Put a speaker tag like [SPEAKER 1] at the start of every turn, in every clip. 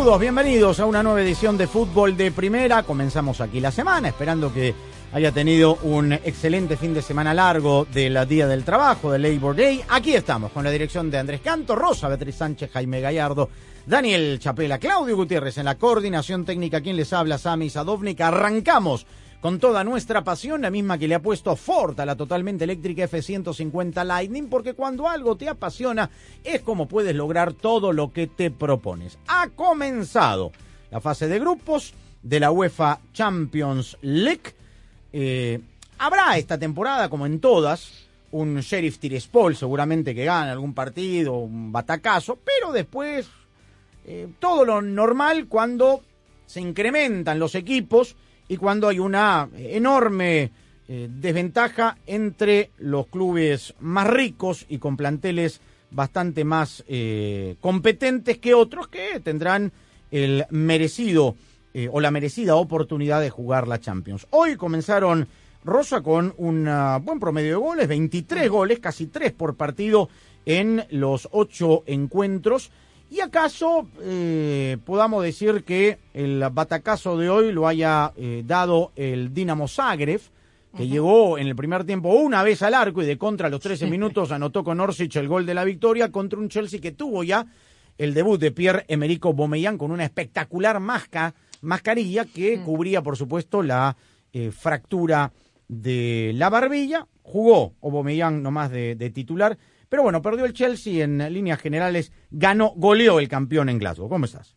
[SPEAKER 1] Saludos, bienvenidos a una nueva edición de Fútbol de Primera. Comenzamos aquí la semana, esperando que haya tenido un excelente fin de semana largo del Día del Trabajo, del Labor Day. Aquí estamos con la dirección de Andrés Canto, Rosa Beatriz Sánchez, Jaime Gallardo, Daniel Chapela, Claudio Gutiérrez en la coordinación técnica, quien les habla, Sami Sadovnik. Arrancamos con toda nuestra pasión, la misma que le ha puesto Ford a la totalmente eléctrica F-150 Lightning, porque cuando algo te apasiona es como puedes lograr todo lo que te propones. Ha comenzado la fase de grupos de la UEFA Champions League. Eh, habrá esta temporada, como en todas, un Sheriff Tiraspol seguramente que gane algún partido, un batacazo, pero después eh, todo lo normal cuando se incrementan los equipos y cuando hay una enorme eh, desventaja entre los clubes más ricos y con planteles bastante más eh, competentes que otros que tendrán el merecido eh, o la merecida oportunidad de jugar la Champions. Hoy comenzaron Rosa con un ah, buen promedio de goles, 23 goles, casi 3 por partido en los 8 encuentros. ¿Y acaso eh, podamos decir que el batacazo de hoy lo haya eh, dado el Dinamo Zagreb, que llegó en el primer tiempo una vez al arco y de contra a los 13 minutos anotó con Orsic el gol de la victoria contra un Chelsea que tuvo ya el debut de Pierre-Emerick Aubameyang con una espectacular masca, mascarilla que cubría, por supuesto, la eh, fractura de la barbilla. Jugó Aubameyang nomás de, de titular, pero bueno, perdió el Chelsea en líneas generales, ganó, goleó el campeón en Glasgow. ¿Cómo estás?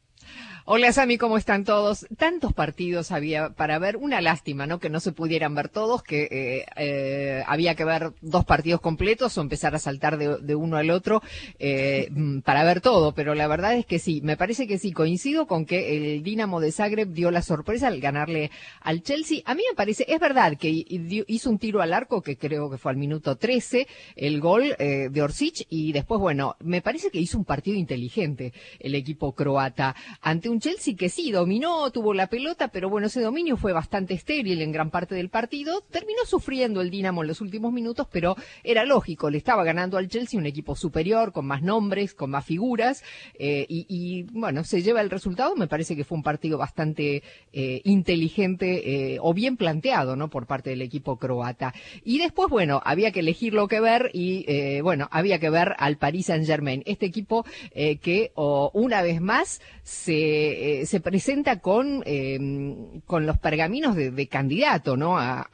[SPEAKER 2] Hola Sami, ¿cómo están todos? Tantos partidos había para ver, una lástima, ¿no? Que no se pudieran ver todos, que eh, eh, había que ver dos partidos completos o empezar a saltar de, de uno al otro eh, mm, para ver todo, pero la verdad es que sí, me parece que sí, coincido con que el Dinamo de Zagreb dio la sorpresa al ganarle al Chelsea. A mí me parece, es verdad que hizo un tiro al arco que creo que fue al minuto 13, el gol eh, de Orsic y después, bueno, me parece que hizo un partido inteligente el equipo croata ante un Chelsea que sí dominó, tuvo la pelota, pero bueno, ese dominio fue bastante estéril en gran parte del partido. Terminó sufriendo el Dinamo en los últimos minutos, pero era lógico, le estaba ganando al Chelsea un equipo superior, con más nombres, con más figuras, eh, y, bueno, se lleva el resultado. Me parece que fue un partido bastante eh, inteligente eh, o bien planteado, ¿no? Por parte del equipo croata. Y después, bueno, había que elegir lo que ver y, bueno, había que ver al Paris Saint Germain, este equipo que una vez más se, eh, se presenta con, eh, con los pergaminos de, candidato, ¿no? A,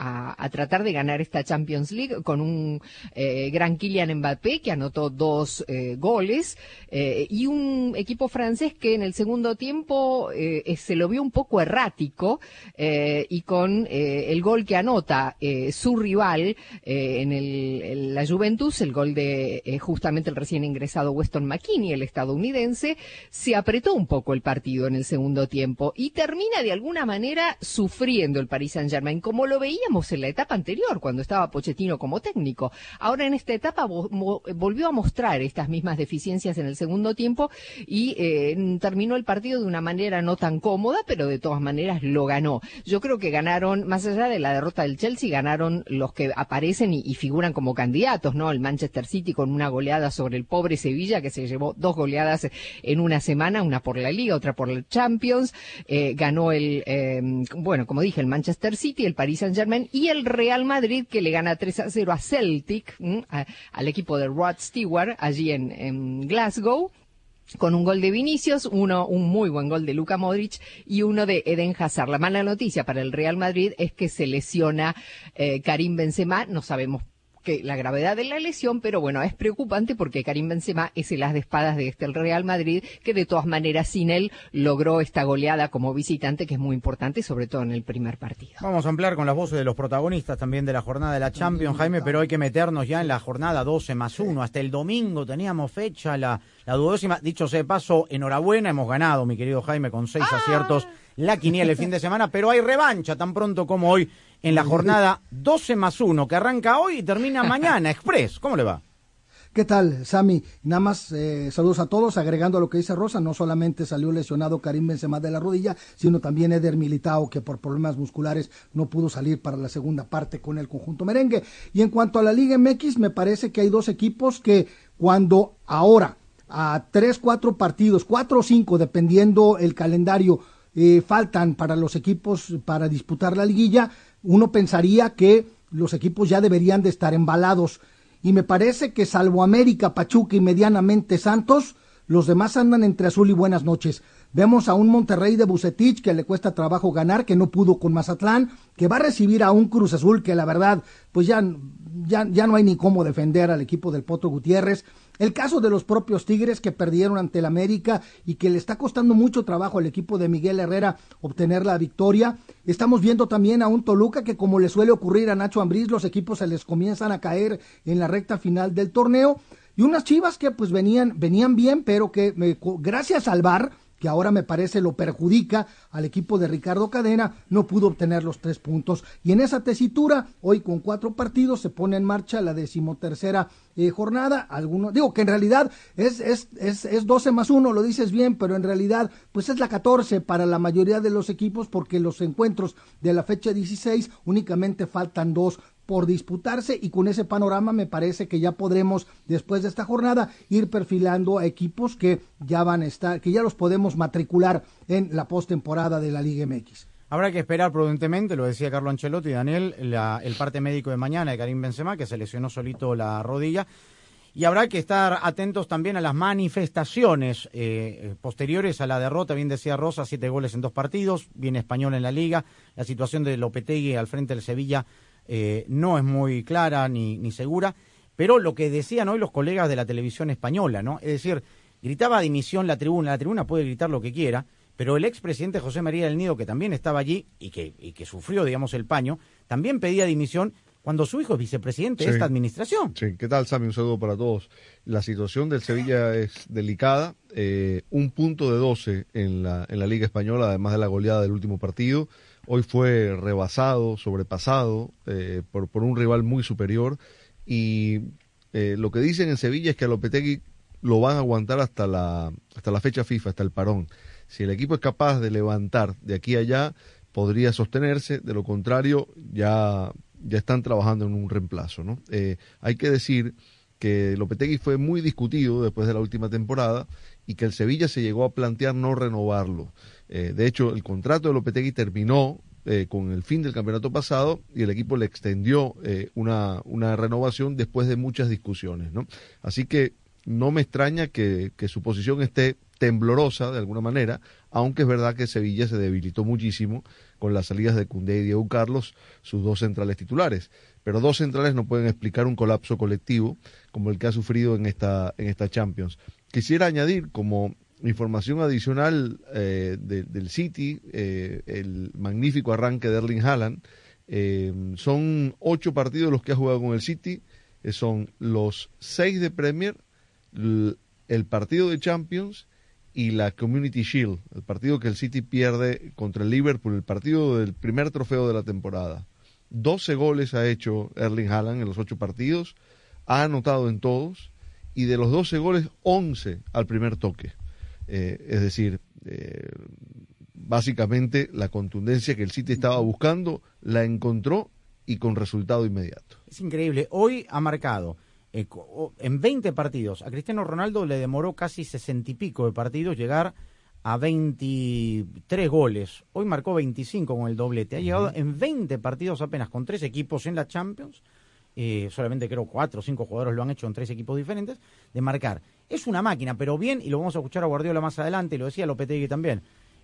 [SPEAKER 2] tratar de ganar esta Champions League con un eh, gran Kylian Mbappé que anotó dos eh, goles y un equipo francés que en el segundo tiempo se lo vio un poco errático y con el gol que anota su rival en, el, la Juventus, el gol de justamente el recién ingresado Weston McKinney, el estadounidense, se apretó un poco el partido en el segundo tiempo y termina de alguna manera sufriendo el Paris Saint Germain, como lo veíamos en la etapa anterior, cuando estaba Pochettino como técnico. Ahora en esta etapa volvió a mostrar estas mismas deficiencias en el segundo tiempo y eh, terminó el partido de una manera no tan cómoda, pero de todas maneras lo ganó. Yo creo que ganaron, más allá de la derrota del Chelsea, ganaron los que aparecen y, y figuran como candidatos, ¿no? El Manchester City con una goleada sobre el pobre Sevilla, que se llevó dos goleadas en una semana, una por la Liga, otra por Champions. Eh, ganó el, eh, bueno, como dije, el Manchester City, el Paris Saint Germain y el Real Madrid, que le gana 3 a 0 a Celtic, al equipo de Rod Stewart, allí en, en Glasgow. con un gol de Vinicius, uno, un muy buen gol de Luka Modric y uno de Eden Hazard. La mala noticia para el Real Madrid es que se lesiona eh, Karim Benzema, no sabemos que la gravedad de la lesión, pero bueno, es preocupante porque Karim Benzema es el as de espadas de este Real Madrid, que de todas maneras sin él logró esta goleada como visitante, que es muy importante, sobre todo en el primer partido.
[SPEAKER 1] Vamos a ampliar con las voces de los protagonistas también de la jornada de la Champions, Jaime, pero hay que meternos ya en la jornada 12 más 1. Hasta el domingo teníamos fecha la, la duodécima. Dicho sea de paso, enhorabuena, hemos ganado, mi querido Jaime, con seis aciertos la quiniela el fin de semana, pero hay revancha tan pronto como hoy en la jornada 12 más 1 que arranca hoy y termina mañana, Express. ¿Cómo le va?
[SPEAKER 3] ¿Qué tal, Sami? Nada más eh, saludos a todos, agregando a lo que dice Rosa, no solamente salió lesionado Karim Benzema de la rodilla, sino también Eder Militao, que por problemas musculares no pudo salir para la segunda parte con el conjunto merengue. Y en cuanto a la Liga MX, me parece que hay dos equipos que cuando ahora, a tres, cuatro partidos, cuatro o cinco, dependiendo el calendario, eh, faltan para los equipos para disputar la liguilla, uno pensaría que los equipos ya deberían de estar embalados. Y me parece que salvo América, Pachuca y medianamente Santos, los demás andan entre azul y buenas noches. Vemos a un Monterrey de Bucetich que le cuesta trabajo ganar, que no pudo con Mazatlán, que va a recibir a un Cruz Azul que la verdad, pues ya, ya, ya no hay ni cómo defender al equipo del Potro Gutiérrez. El caso de los propios Tigres que perdieron ante el América y que le está costando mucho trabajo al equipo de Miguel Herrera obtener la victoria. Estamos viendo también a un Toluca que como le suele ocurrir a Nacho Ambriz, los equipos se les comienzan a caer en la recta final del torneo. Y unas chivas que pues venían, venían bien, pero que gracias al VAR que ahora me parece lo perjudica al equipo de Ricardo Cadena, no pudo obtener los tres puntos. Y en esa tesitura, hoy con cuatro partidos, se pone en marcha la decimotercera eh, jornada. Algunos, digo que en realidad es, es, es, es 12 más uno, lo dices bien, pero en realidad, pues es la 14 para la mayoría de los equipos, porque los encuentros de la fecha 16 únicamente faltan dos por disputarse y con ese panorama me parece que ya podremos después de esta jornada ir perfilando a equipos que ya van a estar, que ya los podemos matricular en la postemporada de la Liga MX.
[SPEAKER 1] Habrá que esperar prudentemente, lo decía Carlo Ancelotti y Daniel, el parte médico de mañana de Karim Benzema, que se lesionó solito la rodilla. Y habrá que estar atentos también a las manifestaciones eh, posteriores a la derrota. Bien decía Rosa, siete goles en dos partidos, bien español en la liga. La situación de Lopetegui al frente del Sevilla eh, no es muy clara ni, ni segura, pero lo que decían hoy los colegas de la televisión española, ¿no? Es decir, gritaba dimisión la tribuna, la tribuna puede gritar lo que quiera, pero el expresidente José María del Nido, que también estaba allí y que, y que sufrió, digamos, el paño, también pedía dimisión cuando su hijo es vicepresidente de esta administración.
[SPEAKER 4] Sí, ¿qué tal, Sammy? Un saludo para todos. La situación del Sevilla es delicada. Eh, un punto de 12 en la, en la Liga Española, además de la goleada del último partido. Hoy fue rebasado, sobrepasado eh, por, por, un rival muy superior. Y eh, lo que dicen en Sevilla es que a Lopetegui lo van a aguantar hasta la, hasta la fecha FIFA, hasta el parón. Si el equipo es capaz de levantar de aquí a allá, podría sostenerse. De lo contrario, ya, ya están trabajando en un reemplazo. ¿no? Eh, hay que decir que Lopetegui fue muy discutido después de la última temporada y que el Sevilla se llegó a plantear no renovarlo. Eh, de hecho, el contrato de Lopetegui terminó eh, con el fin del campeonato pasado y el equipo le extendió eh, una, una, renovación después de muchas discusiones. ¿no? Así que no me extraña que, que, su posición esté temblorosa de alguna manera, aunque es verdad que Sevilla se debilitó muchísimo con las salidas de Cundé y Diego Carlos, sus dos centrales titulares. Pero dos centrales no pueden explicar un colapso colectivo como el que ha sufrido en esta, en esta Champions. Quisiera añadir como información adicional eh, de, del City, eh, el magnífico arranque de Erling Haaland. Eh, son ocho partidos los que ha jugado con el City, son los seis de Premier, el partido de Champions y la Community Shield, el partido que el City pierde contra el Liverpool, el partido del primer trofeo de la temporada. 12 goles ha hecho Erling Haaland en los ocho partidos, ha anotado en todos y de los 12 goles, 11 al primer toque. Eh, es decir, eh, básicamente la contundencia que el City estaba buscando la encontró y con resultado inmediato.
[SPEAKER 1] Es increíble. Hoy ha marcado eh, en 20 partidos. A Cristiano Ronaldo le demoró casi 60 y pico de partidos llegar a 23 goles. Hoy marcó 25 con el doblete. Ha llegado en 20 partidos apenas con tres equipos en la Champions eh, solamente creo cuatro o cinco jugadores lo han hecho en tres equipos diferentes, de marcar. Es una máquina, pero bien, y lo vamos a escuchar a Guardiola más adelante, lo decía Lopetegui también,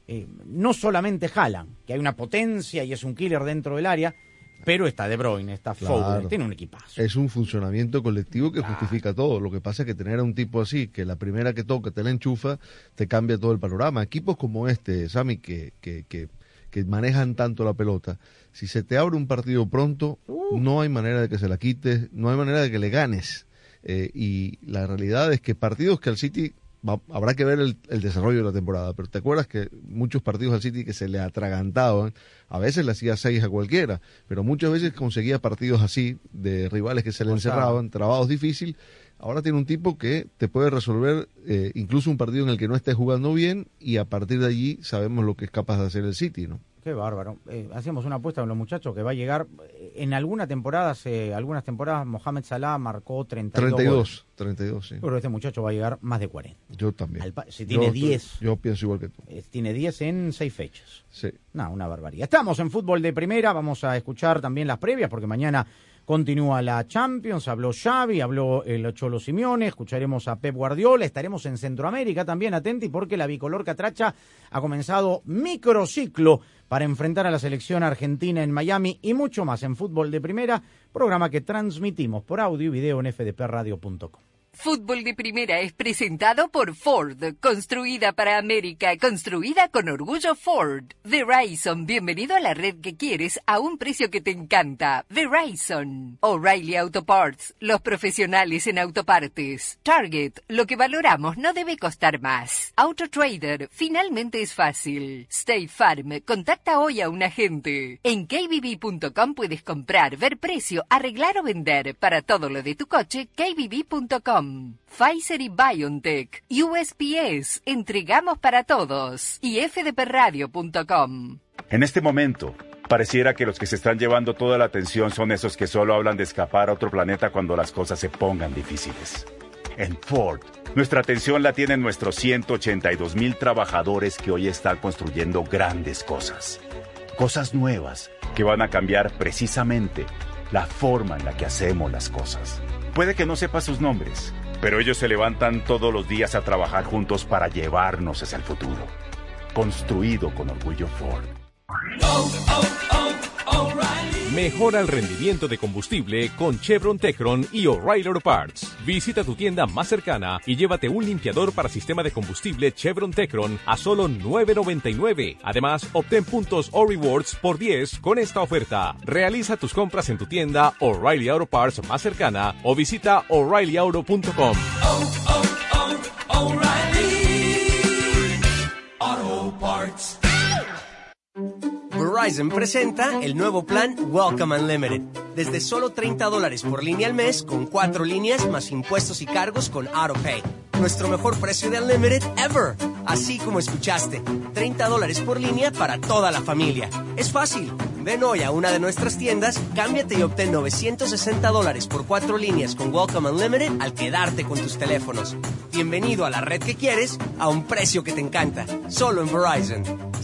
[SPEAKER 1] eh, no solamente jalan, que hay una potencia y es un killer dentro del área, pero está De Bruyne, está
[SPEAKER 4] Claro.
[SPEAKER 1] Foden, tiene un equipazo.
[SPEAKER 4] Es un funcionamiento colectivo que justifica todo. Lo que pasa es que tener a un tipo así, que la primera que toca te la enchufa, te cambia todo el panorama. Equipos como este, Sami, que, que, que, que manejan tanto la pelota, si se te abre un partido pronto, no hay manera de que se la quites, no hay manera de que le ganes. Eh, y la realidad es que partidos que al City va- habrá que ver el, el desarrollo de la temporada, pero te acuerdas que muchos partidos al City que se le atragantaban, a veces le hacía seis a cualquiera, pero muchas veces conseguía partidos así de rivales que se le encerraban, trabados difícil. Ahora tiene un tipo que te puede resolver eh, incluso un partido en el que no estés jugando bien y a partir de allí sabemos lo que es capaz de hacer el City, ¿no?
[SPEAKER 1] Qué bárbaro. Eh, hacíamos una apuesta con los muchachos que va a llegar. eh, En alguna temporada, hace algunas temporadas, Mohamed Salah marcó 32. goles.
[SPEAKER 4] 32, 32, sí.
[SPEAKER 1] Yo que este muchacho va a llegar más de 40.
[SPEAKER 4] Yo también.
[SPEAKER 1] Al si
[SPEAKER 4] Yo
[SPEAKER 1] tiene
[SPEAKER 4] estoy-
[SPEAKER 1] 10.
[SPEAKER 4] Yo pienso igual que tú.
[SPEAKER 1] Eh, tiene 10 en 6 fechas.
[SPEAKER 4] Sí.
[SPEAKER 1] No, una barbaridad. Estamos en fútbol de primera, vamos a escuchar también las previas porque mañana continúa la Champions, habló Xavi, habló el Cholo Simeone, escucharemos a Pep Guardiola, estaremos en Centroamérica también atenti porque la bicolor catracha ha comenzado microciclo para enfrentar a la selección argentina en Miami y mucho más en fútbol de primera, programa que transmitimos por audio y video en fdpradio.com.
[SPEAKER 2] Fútbol de Primera es presentado por Ford, construida para América, construida con orgullo Ford. Verizon, bienvenido a la red que quieres a un precio que te encanta. Verizon. O'Reilly Auto Parts, los profesionales en autopartes. Target, lo que valoramos no debe costar más. Auto Trader, finalmente es fácil. State Farm, contacta hoy a un agente. En kbb.com puedes comprar, ver precio, arreglar o vender. Para todo lo de tu coche, kbb.com. Pfizer y BioNTech. USPS, entregamos para todos. Y fdpradio.com.
[SPEAKER 5] En este momento, pareciera que los que se están llevando toda la atención son esos que solo hablan de escapar a otro planeta cuando las cosas se pongan difíciles. En Ford, nuestra atención la tienen nuestros 182 mil trabajadores que hoy están construyendo grandes cosas. Cosas nuevas que van a cambiar precisamente la forma en la que hacemos las cosas. Puede que no sepa sus nombres, pero ellos se levantan todos los días a trabajar juntos para llevarnos hacia el futuro. Construido con orgullo Ford.
[SPEAKER 6] Mejora el rendimiento de combustible con Chevron Tecron y O'Reilly Auto Parts. Visita tu tienda más cercana y llévate un limpiador para sistema de combustible Chevron Tecron a solo $9.99. Además, obtén puntos o rewards por 10 con esta oferta. Realiza tus compras en tu tienda O'Reilly Auto Parts más cercana o visita o'ReillyAuto.com.
[SPEAKER 7] Verizon presenta el nuevo plan Welcome Unlimited. Desde solo 30 dólares por línea al mes, con cuatro líneas más impuestos y cargos con AutoPay. Nuestro mejor precio de Unlimited ever. Así como escuchaste, 30 dólares por línea para toda la familia. Es fácil. Ven hoy a una de nuestras tiendas, cámbiate y obtén 960 dólares por cuatro líneas con Welcome Unlimited al quedarte con tus teléfonos. Bienvenido a la red que quieres a un precio que te encanta. Solo en Verizon.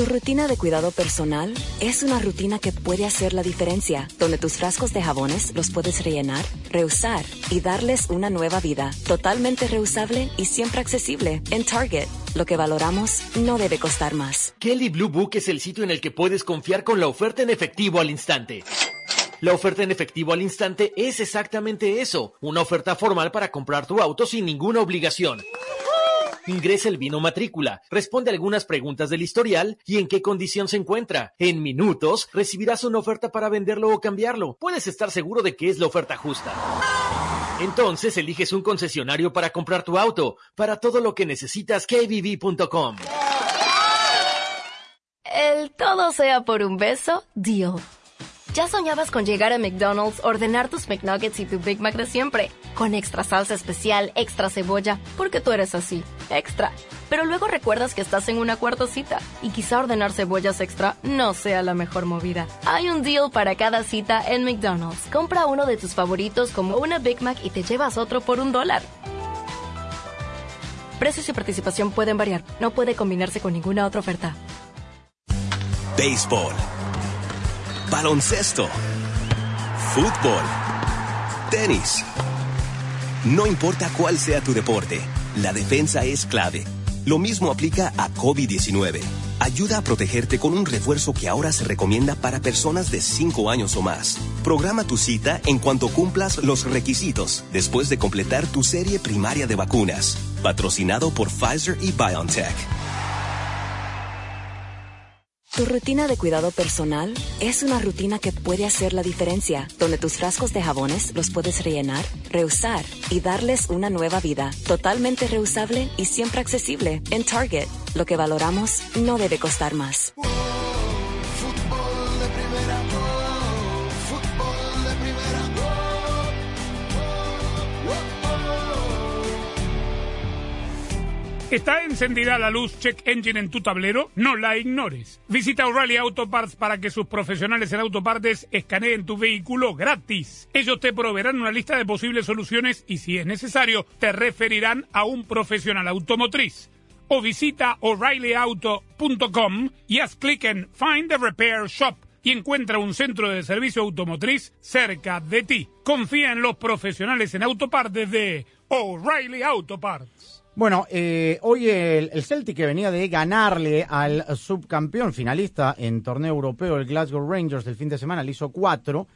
[SPEAKER 8] Tu rutina de cuidado personal es una rutina que puede hacer la diferencia, donde tus frascos de jabones los puedes rellenar, reusar y darles una nueva vida, totalmente reusable y siempre accesible en Target. Lo que valoramos no debe costar más.
[SPEAKER 9] Kelly Blue Book es el sitio en el que puedes confiar con la oferta en efectivo al instante. La oferta en efectivo al instante es exactamente eso, una oferta formal para comprar tu auto sin ninguna obligación. Ingresa el vino matrícula, responde algunas preguntas del historial y en qué condición se encuentra. En minutos recibirás una oferta para venderlo o cambiarlo. Puedes estar seguro de que es la oferta justa. Entonces eliges un concesionario para comprar tu auto. Para todo lo que necesitas, kbb.com.
[SPEAKER 10] El todo sea por un beso, deal. Ya soñabas con llegar a McDonald's, ordenar tus McNuggets y tu Big Mac de siempre, con extra salsa especial, extra cebolla, porque tú eres así, extra. Pero luego recuerdas que estás en una cuarta cita y quizá ordenar cebollas extra no sea la mejor movida. Hay un deal para cada cita en McDonald's. Compra uno de tus favoritos como una Big Mac y te llevas otro por un dólar. Precios y participación pueden variar. No puede combinarse con ninguna otra oferta.
[SPEAKER 11] Béisbol. Baloncesto. Fútbol. Tenis. No importa cuál sea tu deporte, la defensa es clave. Lo mismo aplica a COVID-19. Ayuda a protegerte con un refuerzo que ahora se recomienda para personas de 5 años o más. Programa tu cita en cuanto cumplas los requisitos después de completar tu serie primaria de vacunas. Patrocinado por Pfizer y BioNTech.
[SPEAKER 8] Tu rutina de cuidado personal es una rutina que puede hacer la diferencia, donde tus frascos de jabones los puedes rellenar, reusar y darles una nueva vida, totalmente reusable y siempre accesible. En Target, lo que valoramos no debe costar más.
[SPEAKER 12] ¿Está encendida la luz Check Engine en tu tablero? No la ignores. Visita O'Reilly Auto Parts para que sus profesionales en autopartes escaneen tu vehículo gratis. Ellos te proveerán una lista de posibles soluciones y si es necesario te referirán a un profesional automotriz. O visita o'ReillyAuto.com y haz clic en Find the Repair Shop y encuentra un centro de servicio automotriz cerca de ti. Confía en los profesionales en autopartes de O'Reilly Auto Parts.
[SPEAKER 1] Bueno, eh, hoy el, el, Celtic que venía de ganarle al subcampeón finalista en torneo europeo, el Glasgow Rangers, el fin de semana, le hizo cuatro.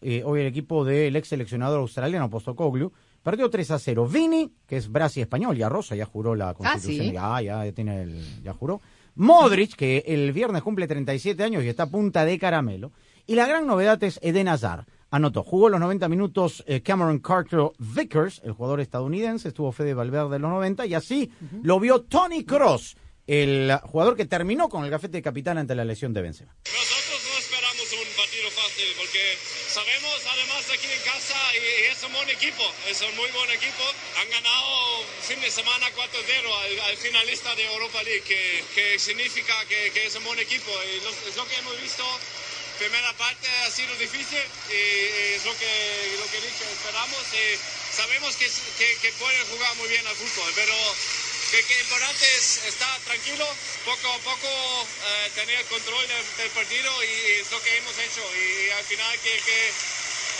[SPEAKER 1] Eh, hoy el equipo del ex seleccionador australiano, Postocoglu, perdió 3 a 0. Vini, que es Brasi español, ya Rosa, ya juró la constitución.
[SPEAKER 2] Ah, ¿sí?
[SPEAKER 1] ya, ya, tiene el, ya juró. Modric, que el viernes cumple 37 años y está a punta de caramelo. Y la gran novedad es Eden Hazard anotó. Jugó los 90 minutos eh, Cameron Carter Vickers, el jugador estadounidense, estuvo Fede Valverde en los 90 y así uh -huh. lo vio Tony Cross, el jugador que terminó con el gafete de capitán ante la lesión de Benzema.
[SPEAKER 13] Nosotros no esperamos un partido fácil porque sabemos además aquí en casa y es un buen equipo, es un muy buen equipo. Han ganado fin de semana 4-0 al, al, finalista de Europa League, que, que significa que, que, es un buen equipo. Y lo, es lo que hemos visto primera parte ha sido difícil y es lo que, lo que dije, esperamos y sabemos que, que, que pueden jugar muy bien al fútbol, pero que, que importante es estar tranquilo, poco a poco eh, tener el control del, del partido y, es lo que hemos hecho y, al final que, que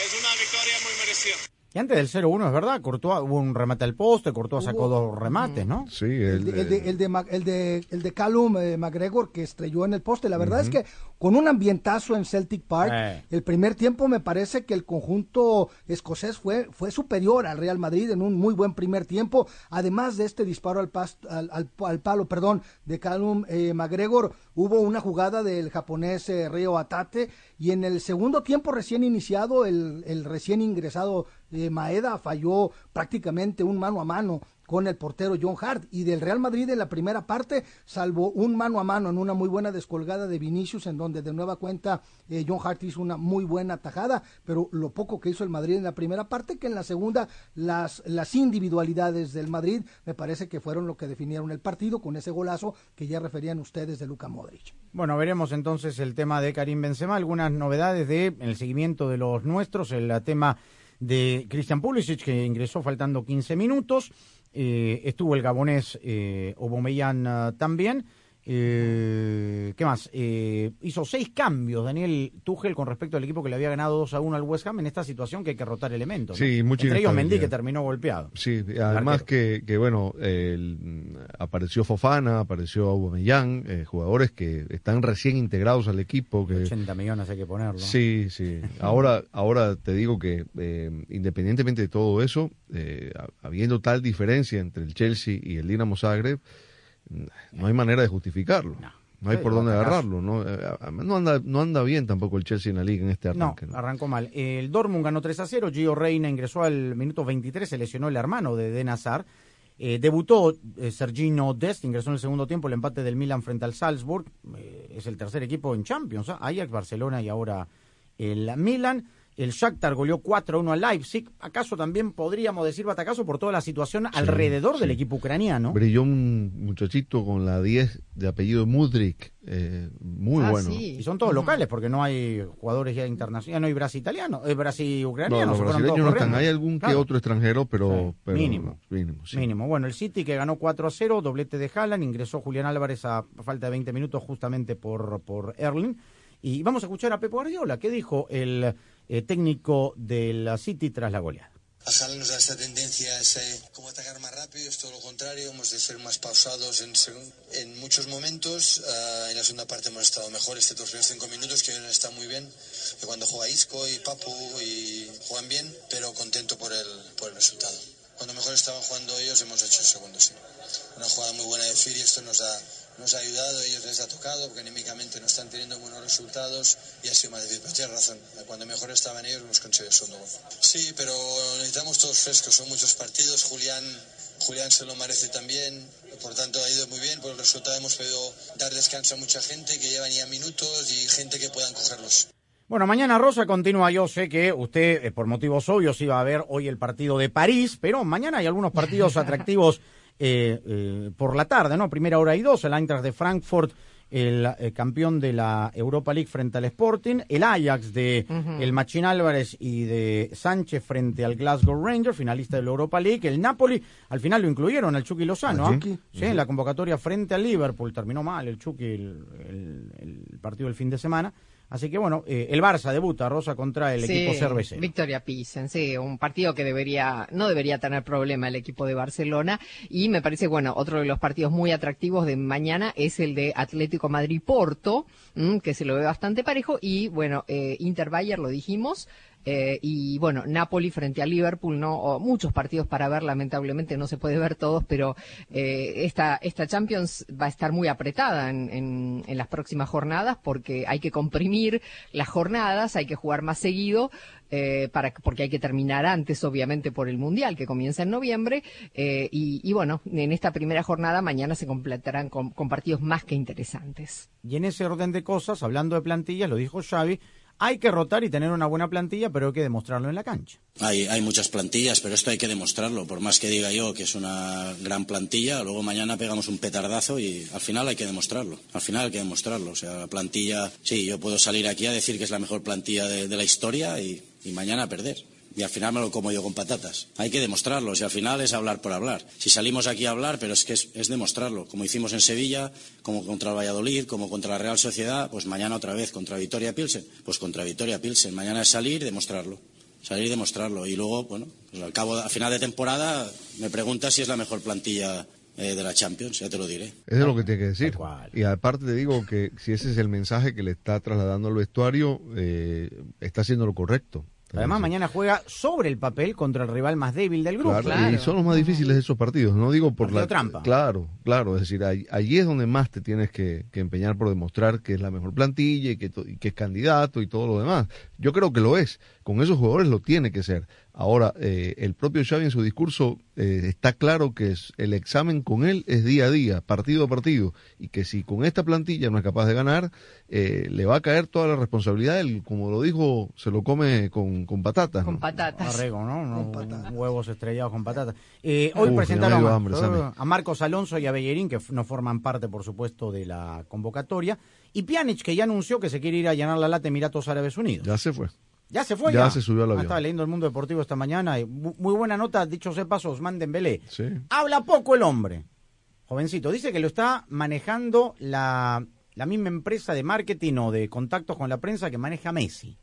[SPEAKER 13] es una victoria muy merecida.
[SPEAKER 1] Y antes del 0-1, es verdad, Courtois, hubo un remate al poste, Courtois sacó dos remates, ¿no?
[SPEAKER 4] Sí,
[SPEAKER 3] el, el, de, el, de, el, de, el de Callum eh, McGregor que estrelló en el poste. La verdad uh -huh. es que con un ambientazo en Celtic Park, eh. el primer tiempo me parece que el conjunto escocés fue, fue superior al Real Madrid en un muy buen primer tiempo. Además de este disparo al, pas, al, al, al palo perdón, de Callum eh, McGregor, hubo una jugada del japonés eh, Río Atate y en el segundo tiempo recién iniciado, el, el recién ingresado eh, Maeda falló prácticamente un mano a mano con el portero John Hart y del Real Madrid en la primera parte, salvo un mano a mano en una muy buena descolgada de Vinicius, en donde de nueva cuenta eh, John Hart hizo una muy buena tajada, pero lo poco que hizo el Madrid en la primera parte, que en la segunda las, las individualidades del Madrid me parece que fueron lo que definieron el partido con ese golazo que ya referían ustedes de Luka Modric.
[SPEAKER 1] Bueno, veremos entonces el tema de Karim Benzema, algunas novedades de el seguimiento de los nuestros, el tema de Christian Pulisic, que ingresó faltando 15 minutos. Eh, estuvo el gabonés eh, Obomeyan uh, también. Eh, ¿Qué más? Eh, hizo seis cambios Daniel Tuchel con respecto al equipo que le había ganado 2 a 1 al West Ham en esta situación que hay que rotar elementos.
[SPEAKER 4] Sí,
[SPEAKER 1] ¿no? Entre ellos Mendy que terminó golpeado.
[SPEAKER 4] Sí, además que, que, bueno, el, apareció Fofana, apareció Aubameyang, eh, jugadores que están recién integrados al equipo. Que,
[SPEAKER 1] 80 millones hay que ponerlo.
[SPEAKER 4] Sí, sí. ahora, ahora te digo que eh, independientemente de todo eso, eh, habiendo tal diferencia entre el Chelsea y el Dinamo Zagreb, no hay manera de justificarlo. No. No hay por dónde agarrarlo. ¿no? No, anda, no anda bien tampoco el Chelsea en la liga en este arranque.
[SPEAKER 1] No, ¿no? arrancó mal. El Dortmund ganó 3 a 0. Gio Reina ingresó al minuto 23. Se lesionó el hermano de Den Hazard. Eh, debutó eh, Sergino Dest, ingresó en el segundo tiempo el empate del Milan frente al Salzburg. Eh, es el tercer equipo en Champions. ¿eh? Ajax, Barcelona y ahora el Milan. El Shakhtar goleó 4-1 al Leipzig. ¿Acaso también podríamos decir batacazo por toda la situación alrededor del equipo ucraniano?
[SPEAKER 4] Brilló un muchachito con la 10 de apellido Mudrik, eh, muy
[SPEAKER 1] Ah,
[SPEAKER 4] bueno.
[SPEAKER 1] sí. Y son todos locales porque no hay jugadores ya internacionales, no hay Brasil italiano, eh, Brasil
[SPEAKER 4] No,
[SPEAKER 1] ucraniano.
[SPEAKER 4] los brasileños
[SPEAKER 1] todos
[SPEAKER 4] no están. Hay algún que otro extranjero, pero,
[SPEAKER 1] Sí,
[SPEAKER 4] pero
[SPEAKER 1] mínimo.
[SPEAKER 4] mínimo, sí.
[SPEAKER 1] Mínimo. Bueno, el City que ganó 4 a 0, doblete de Haaland, ingresó Julián Álvarez a falta de 20 minutos justamente por, por Erling. Y vamos a escuchar a Pep Guardiola, que dijo el eh, técnico del City tras la goleada.
[SPEAKER 14] A Haaland nos da esta tendencia, ese como atacar más rápido, es todo lo contrario, hemos de ser más pausados en, en muchos momentos. Ah, en la segunda parte hemos estado mejor, excepto los primeros cinco minutos, que hoy está muy bien. Que cuando juega Isco y Papu y juegan bien, pero contento por el, por el resultado. Cuando mejor estaban jugando ellos, hemos hecho el segundo, sí. Una jugada muy buena de Firi, esto nos ha, nos ha ayudado, a ellos les ha tocado, porque anímicamente no están teniendo buenos resultados y ha sido más difícil. Pero tienes razón, cuando mejor estaban ellos, hemos conseguido el segundo gol. Sí, pero necesitamos todos frescos, son muchos partidos. Julián, Julián se lo merece también, por tanto ha ido muy bien. Por el resultado hemos podido dar descanso a mucha gente que llevan ya minutos y gente que puedan cogerlos.
[SPEAKER 1] Bueno, mañana Rosa continúa. Yo sé que usted, eh, por motivos obvios, iba a ver hoy el partido de París, pero mañana hay algunos partidos atractivos eh, eh, por la tarde, ¿no? Primera hora y dos, el Eintracht de Frankfurt, el eh, campeón de la Europa League frente al Sporting, el Ajax de el Machín Álvarez y de Sánchez frente al Glasgow Rangers, finalista de la Europa League, el Napoli, al final lo incluyeron, al Chucky Lozano, ¿ah? Sí, en la convocatoria frente al Liverpool, terminó mal el Chucky el, el- el partido del fin de semana. Así que bueno, eh, el Barça debuta, Rosa, contra el
[SPEAKER 2] Sí,
[SPEAKER 1] equipo cervecero.
[SPEAKER 2] Victoria Pilsen, sí, un partido que debería, no debería tener problema el equipo de Barcelona. Y me parece, bueno, otro de los partidos muy atractivos de mañana es el de Atlético Madrid-Porto, mm, que se lo ve bastante parejo. Y bueno, eh, Inter-Bayer lo dijimos. Eh, y bueno, Napoli frente a Liverpool, no, muchos partidos para ver, lamentablemente no se puede ver todos, pero eh, esta, esta Champions va a estar muy apretada en, las próximas jornadas porque hay que comprimir las jornadas, hay que jugar más seguido, eh, para, porque hay que terminar antes, obviamente, por el Mundial que comienza en noviembre. eh, y, y bueno, en esta primera jornada mañana se completarán con partidos más que interesantes.
[SPEAKER 1] Y en ese orden de cosas, hablando de plantillas, lo dijo Xavi, hay que rotar y tener una buena plantilla, pero hay que demostrarlo en la cancha.
[SPEAKER 15] Hay, hay muchas plantillas, pero esto hay que demostrarlo. Por más que diga yo que es una gran plantilla, luego mañana pegamos un petardazo y al final hay que demostrarlo. Al final hay que demostrarlo. O sea, la plantilla, sí, yo puedo salir aquí a decir que es la mejor plantilla de, la historia y, y mañana perder. Y al final me lo como yo con patatas. Hay que demostrarlo. Si al final es hablar por hablar. Si salimos aquí a hablar, pero es que es, es demostrarlo. Como hicimos en Sevilla, como contra el Valladolid, como contra la Real Sociedad, pues mañana otra vez contra Vitoria Pilsen. Pues contra Vitoria Pilsen. Mañana es salir y demostrarlo salir y demostrarlo. Y luego, bueno, pues al cabo, a final de temporada, me preguntas si es la mejor plantilla eh, de la Champions, ya te lo diré.
[SPEAKER 4] Eso es lo que tiene que decir. Y aparte te digo que si ese es el mensaje que le está trasladando al vestuario, eh, está haciendo lo correcto.
[SPEAKER 1] Además, mañana juega sobre el papel contra el rival más débil del grupo.
[SPEAKER 4] Claro, Y son los más difíciles de esos partidos. No digo por
[SPEAKER 1] Partido
[SPEAKER 4] la
[SPEAKER 1] trampa.
[SPEAKER 4] Claro, claro. Es decir, ahí- allí es donde más te tienes que, que empeñar por demostrar que es la mejor plantilla y que, to- y que es candidato y todo lo demás. Yo creo que lo es. Con esos jugadores lo tiene que ser. Ahora, eh, el propio Xavi en su discurso eh, está claro que es, el examen con él es día a día, partido a partido, y que si con esta plantilla no es capaz de ganar, eh, le va a caer toda la responsabilidad. Él, como lo dijo, se lo come con, con patatas.
[SPEAKER 2] Con
[SPEAKER 4] ¿no?
[SPEAKER 2] patatas.
[SPEAKER 1] Arrego, ¿no? Unos Huevos estrellados con patatas. Eh, hoy
[SPEAKER 4] Uf,
[SPEAKER 1] presentaron a,
[SPEAKER 4] hambre, Sammy.
[SPEAKER 1] a Marcos Alonso y a Bellerín, que no forman parte, por supuesto, de la convocatoria. Y Pjanic, que ya anunció que se quiere ir a llenar la lata Emiratos Árabes Unidos.
[SPEAKER 4] Ya se fue.
[SPEAKER 1] ¿Ya se fue?
[SPEAKER 4] Ya se subió al
[SPEAKER 1] Ah,
[SPEAKER 4] avión.
[SPEAKER 1] estaba leyendo el Mundo Deportivo esta mañana. y mu- muy buena nota, dicho sea paso, Osman Dembélé.
[SPEAKER 4] Sí.
[SPEAKER 1] Habla poco el hombre. Jovencito, dice que lo está manejando la, la misma empresa de marketing o de contactos con la prensa que maneja Messi.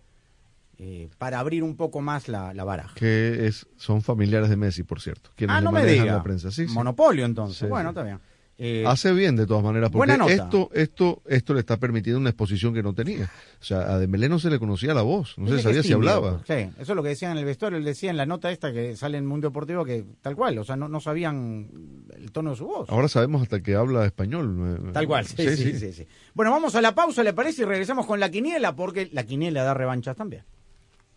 [SPEAKER 1] eh, para abrir un poco más la, la baraja.
[SPEAKER 4] Que es, son familiares de Messi, por cierto. Quienes
[SPEAKER 1] Ah, no me diga.
[SPEAKER 4] la prensa. Sí.
[SPEAKER 1] Monopolio, entonces.
[SPEAKER 4] Sí,
[SPEAKER 1] bueno, está bien. Eh,
[SPEAKER 4] Hace bien de todas maneras, porque esto, esto, esto le está permitiendo una exposición que no tenía. O sea, a Dembélé no se le conocía la voz, no
[SPEAKER 1] dice
[SPEAKER 4] se sabía si hablaba.
[SPEAKER 1] Sí, eso es lo que decían en el vestuario. Él decía en la nota esta que sale en Mundo Deportivo que tal cual, o sea, no, no sabían el tono de su voz.
[SPEAKER 4] Ahora sabemos hasta que habla español.
[SPEAKER 1] Tal cual, sí sí, sí, sí. Bueno, vamos a la pausa, ¿le parece? Y regresamos con la quiniela, porque la quiniela da revanchas también.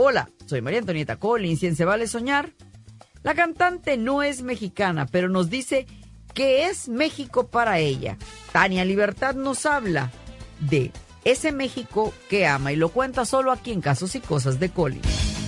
[SPEAKER 16] Hola, soy María Antonieta Collins y en Se Vale Soñar. La cantante no es mexicana, pero nos dice que es México para ella. Tania Libertad nos habla de ese México que ama y lo cuenta solo aquí en Casos y Cosas de Collins.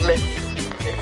[SPEAKER 2] darle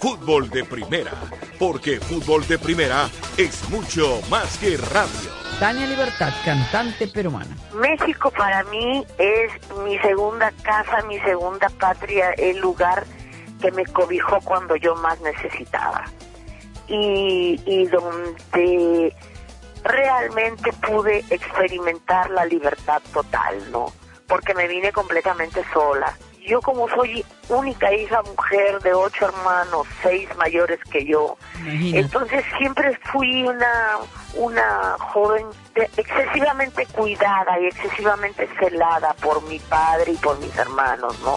[SPEAKER 17] Fútbol de Primera. Porque fútbol de primera es mucho más que radio.
[SPEAKER 16] Tania Libertad, cantante peruana.
[SPEAKER 18] México para mí es mi segunda casa, mi segunda patria, el lugar que me cobijó cuando yo más necesitaba. Y, y donde realmente pude experimentar la libertad total, ¿no? Porque me vine completamente sola. Yo como soy única hija mujer de ocho hermanos, seis mayores que yo, entonces siempre fui una, una joven de- excesivamente cuidada y excesivamente celada por mi padre y por mis hermanos, ¿no?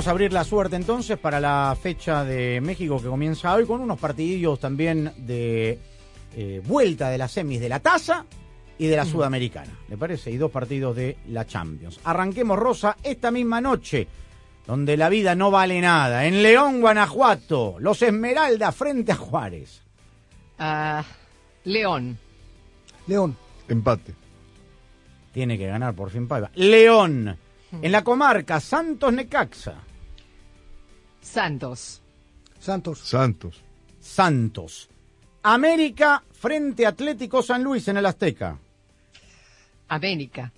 [SPEAKER 1] Vamos a abrir la suerte entonces para la fecha de México que comienza hoy con unos partidillos también de eh, vuelta de las semis de la taza y de la Sudamericana, ¿le parece? Y dos partidos de la Champions. Arranquemos, Rosa, esta misma noche, donde la vida no vale nada. En León, Guanajuato, los Esmeraldas frente a Juárez.
[SPEAKER 2] Ah, León.
[SPEAKER 3] León.
[SPEAKER 4] Empate.
[SPEAKER 1] Tiene que ganar por fin Paiva. León. En la comarca, Santos Necaxa.
[SPEAKER 2] Santos.
[SPEAKER 3] Santos.
[SPEAKER 4] Santos.
[SPEAKER 1] Santos. América frente Atlético San Luis en el Azteca.
[SPEAKER 2] América.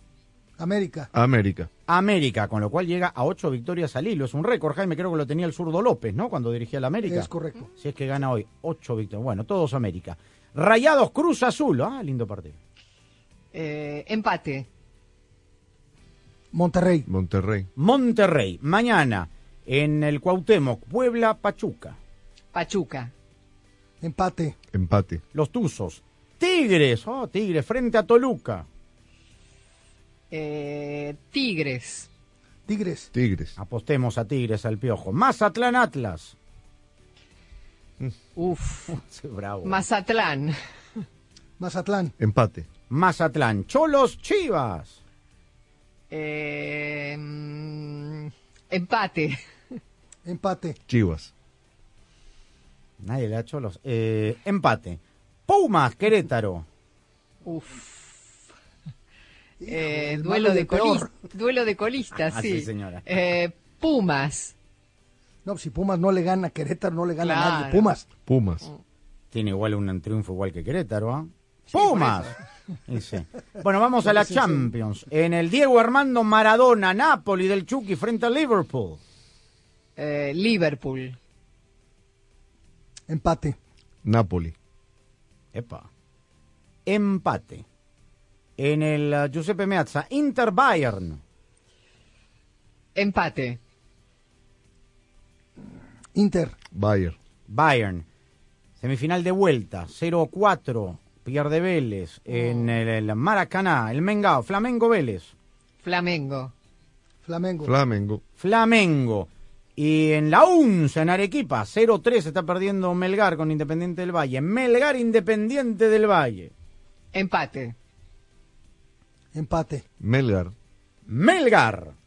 [SPEAKER 3] América.
[SPEAKER 4] América.
[SPEAKER 1] América, con lo cual llega a ocho victorias al hilo. Es un récord, Jaime, creo que lo tenía el zurdo López, ¿no? Cuando dirigía la América.
[SPEAKER 3] Es correcto.
[SPEAKER 1] Si es que gana hoy, ocho victorias. Bueno, todos América. Rayados Cruz Azul, ah, lindo partido.
[SPEAKER 2] Eh, empate.
[SPEAKER 3] Monterrey.
[SPEAKER 4] Monterrey.
[SPEAKER 1] Monterrey, mañana en el Cuauhtémoc, Puebla, Pachuca.
[SPEAKER 2] Pachuca.
[SPEAKER 3] Empate.
[SPEAKER 4] Empate.
[SPEAKER 1] Los Tuzos. Tigres, oh, Tigres, frente a Toluca.
[SPEAKER 2] Eh, Tigres.
[SPEAKER 3] Tigres.
[SPEAKER 4] Tigres.
[SPEAKER 1] Apostemos a Tigres al piojo. Mazatlán Atlas.
[SPEAKER 2] Uf.
[SPEAKER 1] Sí, bravo.
[SPEAKER 2] Mazatlán.
[SPEAKER 3] Mazatlán.
[SPEAKER 4] Empate.
[SPEAKER 1] Mazatlán. Cholos Chivas.
[SPEAKER 2] Eh, mm, empate.
[SPEAKER 3] Empate.
[SPEAKER 4] Chivas.
[SPEAKER 1] Nadie le ha Cholos. Eh, empate. Pumas Querétaro.
[SPEAKER 2] Uf. Eh,
[SPEAKER 3] el
[SPEAKER 2] duelo, de
[SPEAKER 3] el peor.
[SPEAKER 2] colis- duelo de colistas,
[SPEAKER 1] Ah,
[SPEAKER 2] sí.
[SPEAKER 1] sí, señora.
[SPEAKER 2] Eh, Pumas.
[SPEAKER 3] No, si Pumas no le gana a Querétaro, no le gana a nadie. Pumas.
[SPEAKER 4] Pumas.
[SPEAKER 1] Tiene igual un triunfo igual que Querétaro, ¿ah? Pumas. Y sí. Bueno, vamos a la
[SPEAKER 3] Sí, sí.
[SPEAKER 1] Champions. En el Diego Armando Maradona, Napoli del Chucky frente a Liverpool.
[SPEAKER 2] Eh, Liverpool.
[SPEAKER 3] Empate.
[SPEAKER 4] Napoli.
[SPEAKER 1] Epa. Empate. En el uh, Giuseppe Meazza, Inter Bayern.
[SPEAKER 2] Empate.
[SPEAKER 3] Inter.
[SPEAKER 4] Bayern.
[SPEAKER 1] Bayern. Semifinal de vuelta, 0-4. Pierde Vélez. En el, el Maracaná, el Mengao, Flamengo Vélez.
[SPEAKER 2] Flamengo.
[SPEAKER 3] Flamengo.
[SPEAKER 4] Flamengo.
[SPEAKER 1] Flamengo. Y en la UNS, en Arequipa, 0-3 está perdiendo Melgar con Independiente del Valle. Melgar Independiente del Valle.
[SPEAKER 2] Empate.
[SPEAKER 3] Empate.
[SPEAKER 4] Melgar.
[SPEAKER 1] Melgar.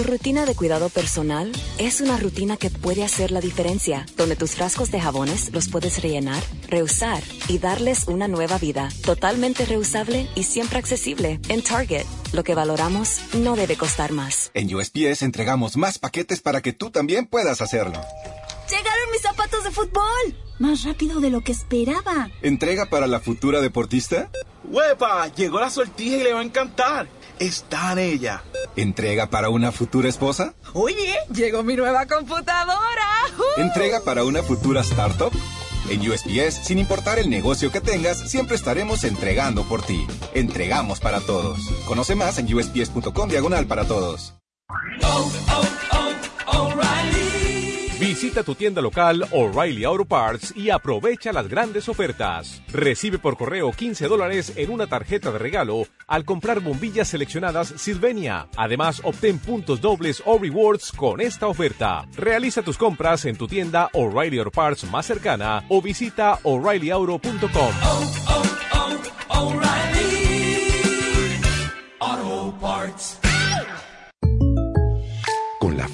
[SPEAKER 8] Tu rutina de cuidado personal es una rutina que puede hacer la diferencia, donde tus frascos de jabones los puedes rellenar, reusar y darles una nueva vida, totalmente reusable y siempre accesible. En Target, lo que valoramos no debe costar más.
[SPEAKER 19] En USPS entregamos más paquetes para que tú también puedas hacerlo.
[SPEAKER 20] ¡Llegaron mis zapatos de fútbol! Más rápido de lo que esperaba.
[SPEAKER 19] ¿Entrega para la futura deportista?
[SPEAKER 21] ¡Huepa! Llegó la sortija y le va a encantar está en ella.
[SPEAKER 19] ¿Entrega para una futura esposa?
[SPEAKER 20] Oye, llegó mi nueva computadora.
[SPEAKER 19] ¿Entrega para una futura startup? En USPS, sin importar el negocio que tengas, siempre estaremos entregando por ti. Entregamos para todos. Conoce más en usps.com diagonal para todos. Oh, oh,
[SPEAKER 6] oh, Visita tu tienda local O'Reilly Auto Parts y aprovecha las grandes ofertas. Recibe por correo 15 dólares en una tarjeta de regalo al comprar bombillas seleccionadas Sylvania. Además, obtén puntos dobles o rewards con esta oferta. Realiza tus compras en tu tienda O'Reilly Auto Parts más cercana o visita o'ReillyAuto.com.
[SPEAKER 22] Auto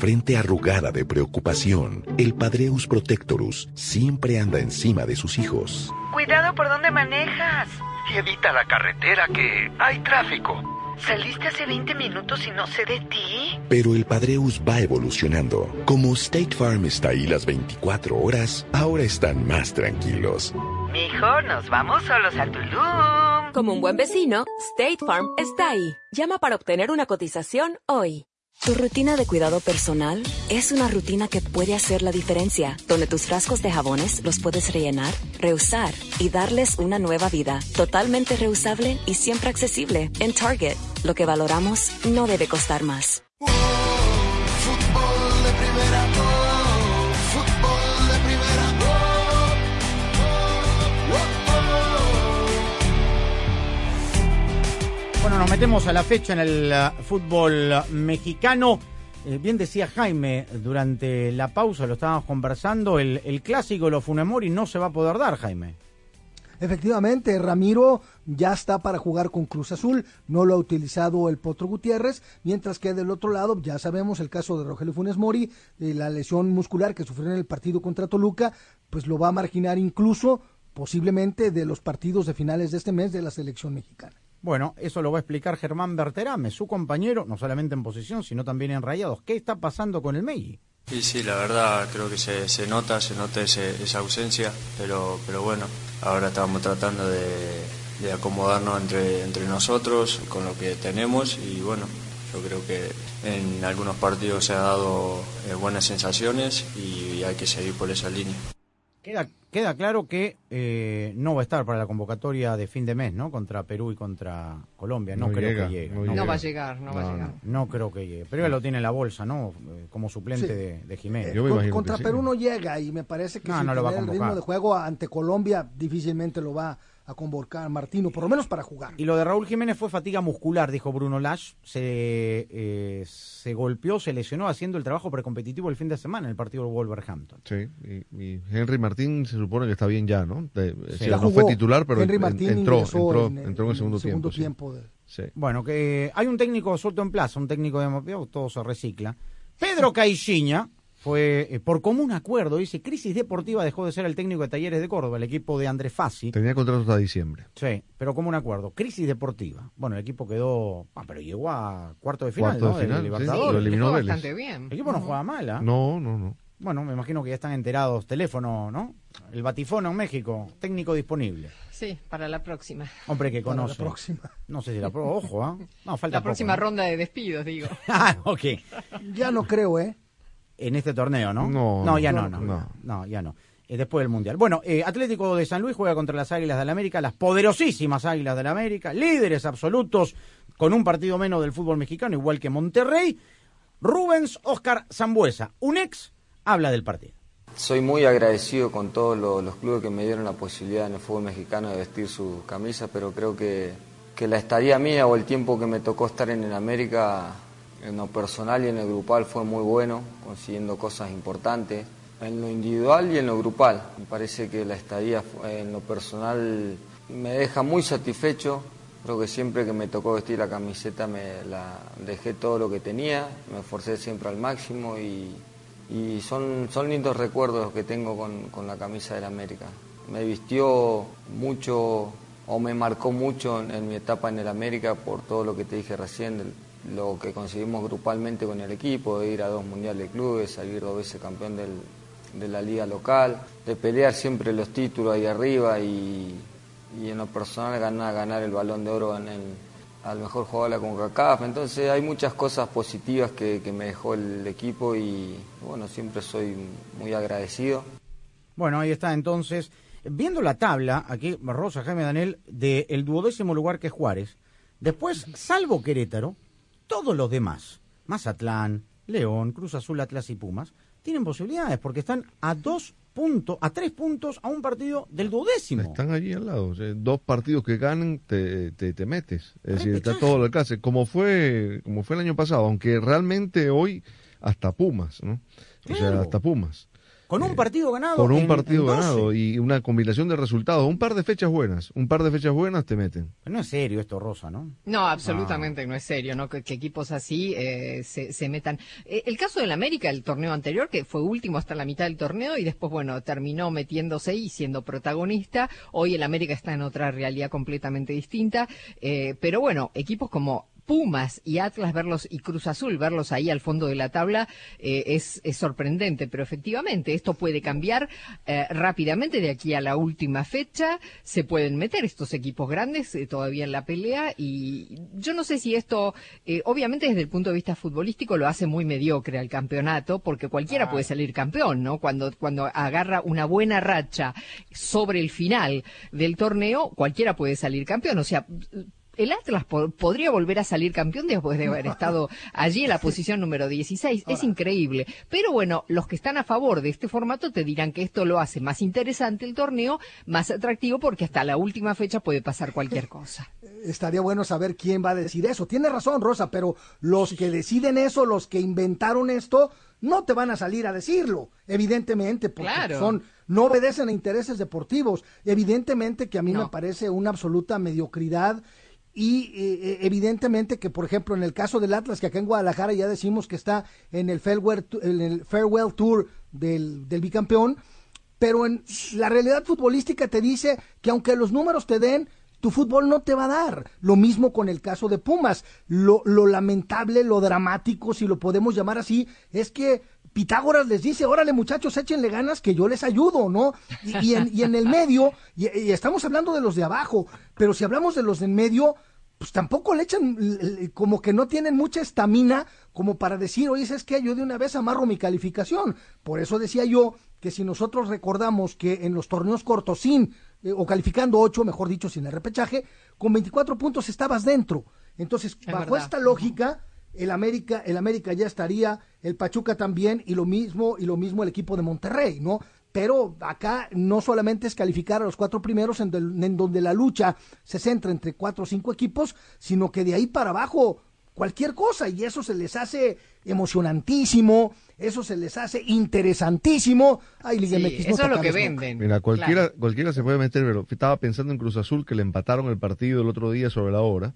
[SPEAKER 22] frente arrugada de preocupación, el Padreus Protectorus siempre anda encima de sus hijos.
[SPEAKER 23] Cuidado por donde manejas.
[SPEAKER 24] Y evita la carretera que hay tráfico.
[SPEAKER 23] ¿Saliste hace 20 minutos y no sé de ti?
[SPEAKER 22] Pero el Padreus va evolucionando. Como State Farm está ahí las 24 horas, ahora están más tranquilos.
[SPEAKER 23] Mijo, nos vamos solos a Tulum.
[SPEAKER 8] Como un buen vecino, State Farm está ahí. Llama para obtener una cotización hoy. Tu rutina de cuidado personal es una rutina que puede hacer la diferencia, donde tus frascos de jabones los puedes rellenar, reusar y darles una nueva vida, totalmente reusable y siempre accesible. En Target, lo que valoramos no debe costar más.
[SPEAKER 1] Bueno, nos metemos a la fecha en el uh, fútbol mexicano. Eh, bien decía Jaime durante la pausa, lo estábamos conversando, el, el clásico, lo Funemori, no se va a poder dar, Jaime.
[SPEAKER 3] Efectivamente, Ramiro ya está para jugar con Cruz Azul, no lo ha utilizado el Potro Gutiérrez, mientras que del otro lado ya sabemos el caso de Rogelio Funes Mori, eh, la lesión muscular que sufrió en el partido contra Toluca, pues lo va a marginar incluso posiblemente de los partidos de finales de este mes de la selección mexicana.
[SPEAKER 1] Bueno, eso lo va a explicar Germán Berterame, su compañero, no solamente en posición, sino también en rayados. ¿Qué está pasando con el Meiji?
[SPEAKER 25] Sí, sí, la verdad creo que se, se nota, se nota esa ausencia, pero, pero bueno, ahora estamos tratando de, acomodarnos entre, entre nosotros con lo que tenemos y bueno, yo creo que en algunos partidos se han dado eh, buenas sensaciones y hay que seguir por esa línea.
[SPEAKER 1] Queda, queda claro que eh, no va a estar para la convocatoria de fin de mes, ¿no? Contra Perú y contra Colombia. No, creo que llegue.
[SPEAKER 2] No, va a llegar, no, va a llegar.
[SPEAKER 1] No creo que llegue. Pero él lo tiene en la bolsa, ¿no? Eh, como suplente de, de, Jiménez.
[SPEAKER 3] contra Perú no llega y me parece que si no el ritmo de juego ante Colombia difícilmente lo va a convocar Martino, por lo menos para jugar.
[SPEAKER 1] Y lo de Raúl Jiménez fue fatiga muscular, dijo Bruno Lash. Se, eh, se golpeó, se lesionó haciendo el trabajo precompetitivo el fin de semana en el partido de Wolverhampton.
[SPEAKER 4] Sí, y, Henry Martín se supone que está bien ya, ¿no? no fue titular, pero entró, entró, en, entró, en el segundo, tiempo.
[SPEAKER 1] Bueno, que hay un técnico suelto en plaza, un técnico de todo se recicla. Pedro Caixinha fue eh, por común acuerdo, dice, Crisis Deportiva dejó de ser el técnico de Talleres de Córdoba, el equipo de Andrés Fassi.
[SPEAKER 4] Tenía contrato hasta diciembre.
[SPEAKER 1] Sí, pero como un acuerdo. Crisis Deportiva. Bueno, el equipo quedó, ah, pero llegó a cuarto de final,
[SPEAKER 4] cuarto de final, lo eliminó
[SPEAKER 2] bastante bien.
[SPEAKER 1] El equipo no juega mal, ¿ah?
[SPEAKER 4] No, no, no.
[SPEAKER 1] Bueno, me imagino que ya están enterados. Teléfono, ¿no? El Batifono en México, técnico disponible.
[SPEAKER 2] Sí, para la próxima.
[SPEAKER 1] Hombre que conoce.
[SPEAKER 3] la próxima.
[SPEAKER 1] No sé si la próxima, ojo, ¿ah? No, falta
[SPEAKER 2] La próxima ronda de despidos, digo.
[SPEAKER 1] ah, ok.
[SPEAKER 3] Ya no creo, ¿eh?
[SPEAKER 1] En este torneo, ¿no?
[SPEAKER 4] No,
[SPEAKER 1] ya no, no, no, ya no. Eh, después del Mundial. Bueno, eh, Atlético de San Luis juega contra las Águilas del la América, las poderosísimas Águilas del la América, líderes absolutos con un partido menos del fútbol mexicano, igual que Monterrey. Rubens Oscar Zambuesa, un ex, habla del partido.
[SPEAKER 26] Soy muy agradecido con todos los, los clubes que me dieron la posibilidad en el fútbol mexicano de vestir su camisa, pero creo que, que la estadía mía o el tiempo que me tocó estar en el América, en lo personal y en el grupal, fue muy bueno, consiguiendo cosas importantes, en lo individual y en lo grupal. Me parece que la estadía en lo personal me deja muy satisfecho. Creo que siempre que me tocó vestir la camiseta me dejé todo lo que tenía, me esforcé siempre al máximo y, y son, son lindos recuerdos los que tengo con, con la camisa del América. Me vistió mucho o me marcó mucho en, mi etapa en el América por todo lo que te dije recién, lo que conseguimos grupalmente con el equipo, de ir a dos mundiales de clubes, salir dos veces campeón del- de la liga local, de pelear siempre los títulos ahí arriba y, y en lo personal ganar, ganar el balón de oro en el, al mejor jugador de la CONCACAF. Entonces hay muchas cosas positivas que, que me dejó el equipo y bueno, siempre soy muy agradecido.
[SPEAKER 1] Bueno, ahí está entonces. Viendo la tabla, aquí Rosa Jaime Daniel, del duodécimo lugar que es Juárez. Después, salvo Querétaro, todos los demás, Mazatlán, León, Cruz Azul, Atlas y Pumas, tienen posibilidades porque están a dos puntos, a tres puntos a un partido del duodécimo.
[SPEAKER 4] Están allí al lado. o sea, dos partidos que ganen, te, te, te metes. Es decir, está todo al alcance. Como fue, como fue el año pasado, aunque realmente hoy hasta Pumas, ¿no? O sea, hasta Pumas.
[SPEAKER 1] Con un partido ganado.
[SPEAKER 4] Con un
[SPEAKER 1] en-
[SPEAKER 4] partido
[SPEAKER 1] en 12.
[SPEAKER 4] ganado y una combinación de resultados. Un par de fechas buenas. Un par de fechas buenas te meten.
[SPEAKER 1] No es serio esto, Rosa, ¿no?
[SPEAKER 2] No, absolutamente no es serio, ¿no? Que, que equipos así eh, se, se metan. Eh, el caso del América, el torneo anterior, que fue último hasta la mitad del torneo y después, bueno, terminó metiéndose y siendo protagonista. Hoy el América está en otra realidad completamente distinta. Eh, pero bueno, equipos como Pumas y Atlas verlos y Cruz Azul verlos ahí al fondo de la tabla eh, es, es sorprendente, pero efectivamente esto puede cambiar eh, rápidamente de aquí a la última fecha. Se pueden meter estos equipos grandes eh, todavía en la pelea y yo no sé si esto, obviamente desde el punto de vista futbolístico lo hace muy mediocre al campeonato porque cualquiera puede salir campeón, ¿no? Cuando, cuando agarra una buena racha sobre el final del torneo, cualquiera puede salir campeón. O sea, el Atlas po- podría volver a salir campeón después de haber estado allí en la posición número 16. Es increíble. Pero bueno, los que están a favor de este formato te dirán que esto lo hace más interesante el torneo, más atractivo porque hasta la última fecha puede pasar cualquier cosa.
[SPEAKER 3] Estaría bueno saber quién va a decir eso. Tiene razón, Rosa, pero los que deciden eso, los que inventaron esto, no te van a salir a decirlo, evidentemente, porque
[SPEAKER 2] Claro.
[SPEAKER 3] son no obedecen a intereses deportivos. Evidentemente que a mí me parece una absoluta mediocridad y eh, evidentemente que, por ejemplo, en el caso del Atlas, que acá en Guadalajara ya decimos que está en el Farewell, en el farewell Tour del, del bicampeón, pero en la realidad futbolística te dice que aunque los números te den, tu fútbol no te va a dar. Lo mismo con el caso de Pumas. Lo, lo lamentable, lo dramático, si lo podemos llamar así, es que Pitágoras les dice, órale muchachos, échenle ganas que yo les ayudo, ¿no? Y, y en, y en el medio, y, y estamos hablando de los de abajo, pero si hablamos de los del medio, pues tampoco le echan, como que no tienen mucha estamina como para decir, oye, es que yo de una vez amarro mi calificación. Por eso decía yo que si nosotros recordamos que en los torneos cortos, sin, eh, o calificando 8, mejor dicho, sin el repechaje, con 24 puntos estabas dentro. Entonces,
[SPEAKER 2] Es
[SPEAKER 3] bajo
[SPEAKER 2] verdad.
[SPEAKER 3] esta lógica, el América, el América ya estaría, el Pachuca también, y lo mismo, y lo mismo el equipo de Monterrey, ¿no? Pero acá no solamente es calificar a los cuatro primeros en, del- en donde la lucha se centra entre cuatro o cinco equipos, sino que de ahí para abajo cualquier cosa, y eso se les hace emocionantísimo, eso se les hace interesantísimo. Ay, Liga
[SPEAKER 2] Sí,
[SPEAKER 3] MX, no
[SPEAKER 2] eso es lo que venden.
[SPEAKER 3] nunca.
[SPEAKER 4] Mira, cualquiera,
[SPEAKER 2] Claro.
[SPEAKER 4] cualquiera se puede meter, pero estaba pensando en Cruz Azul que le empataron el partido el otro día sobre la hora,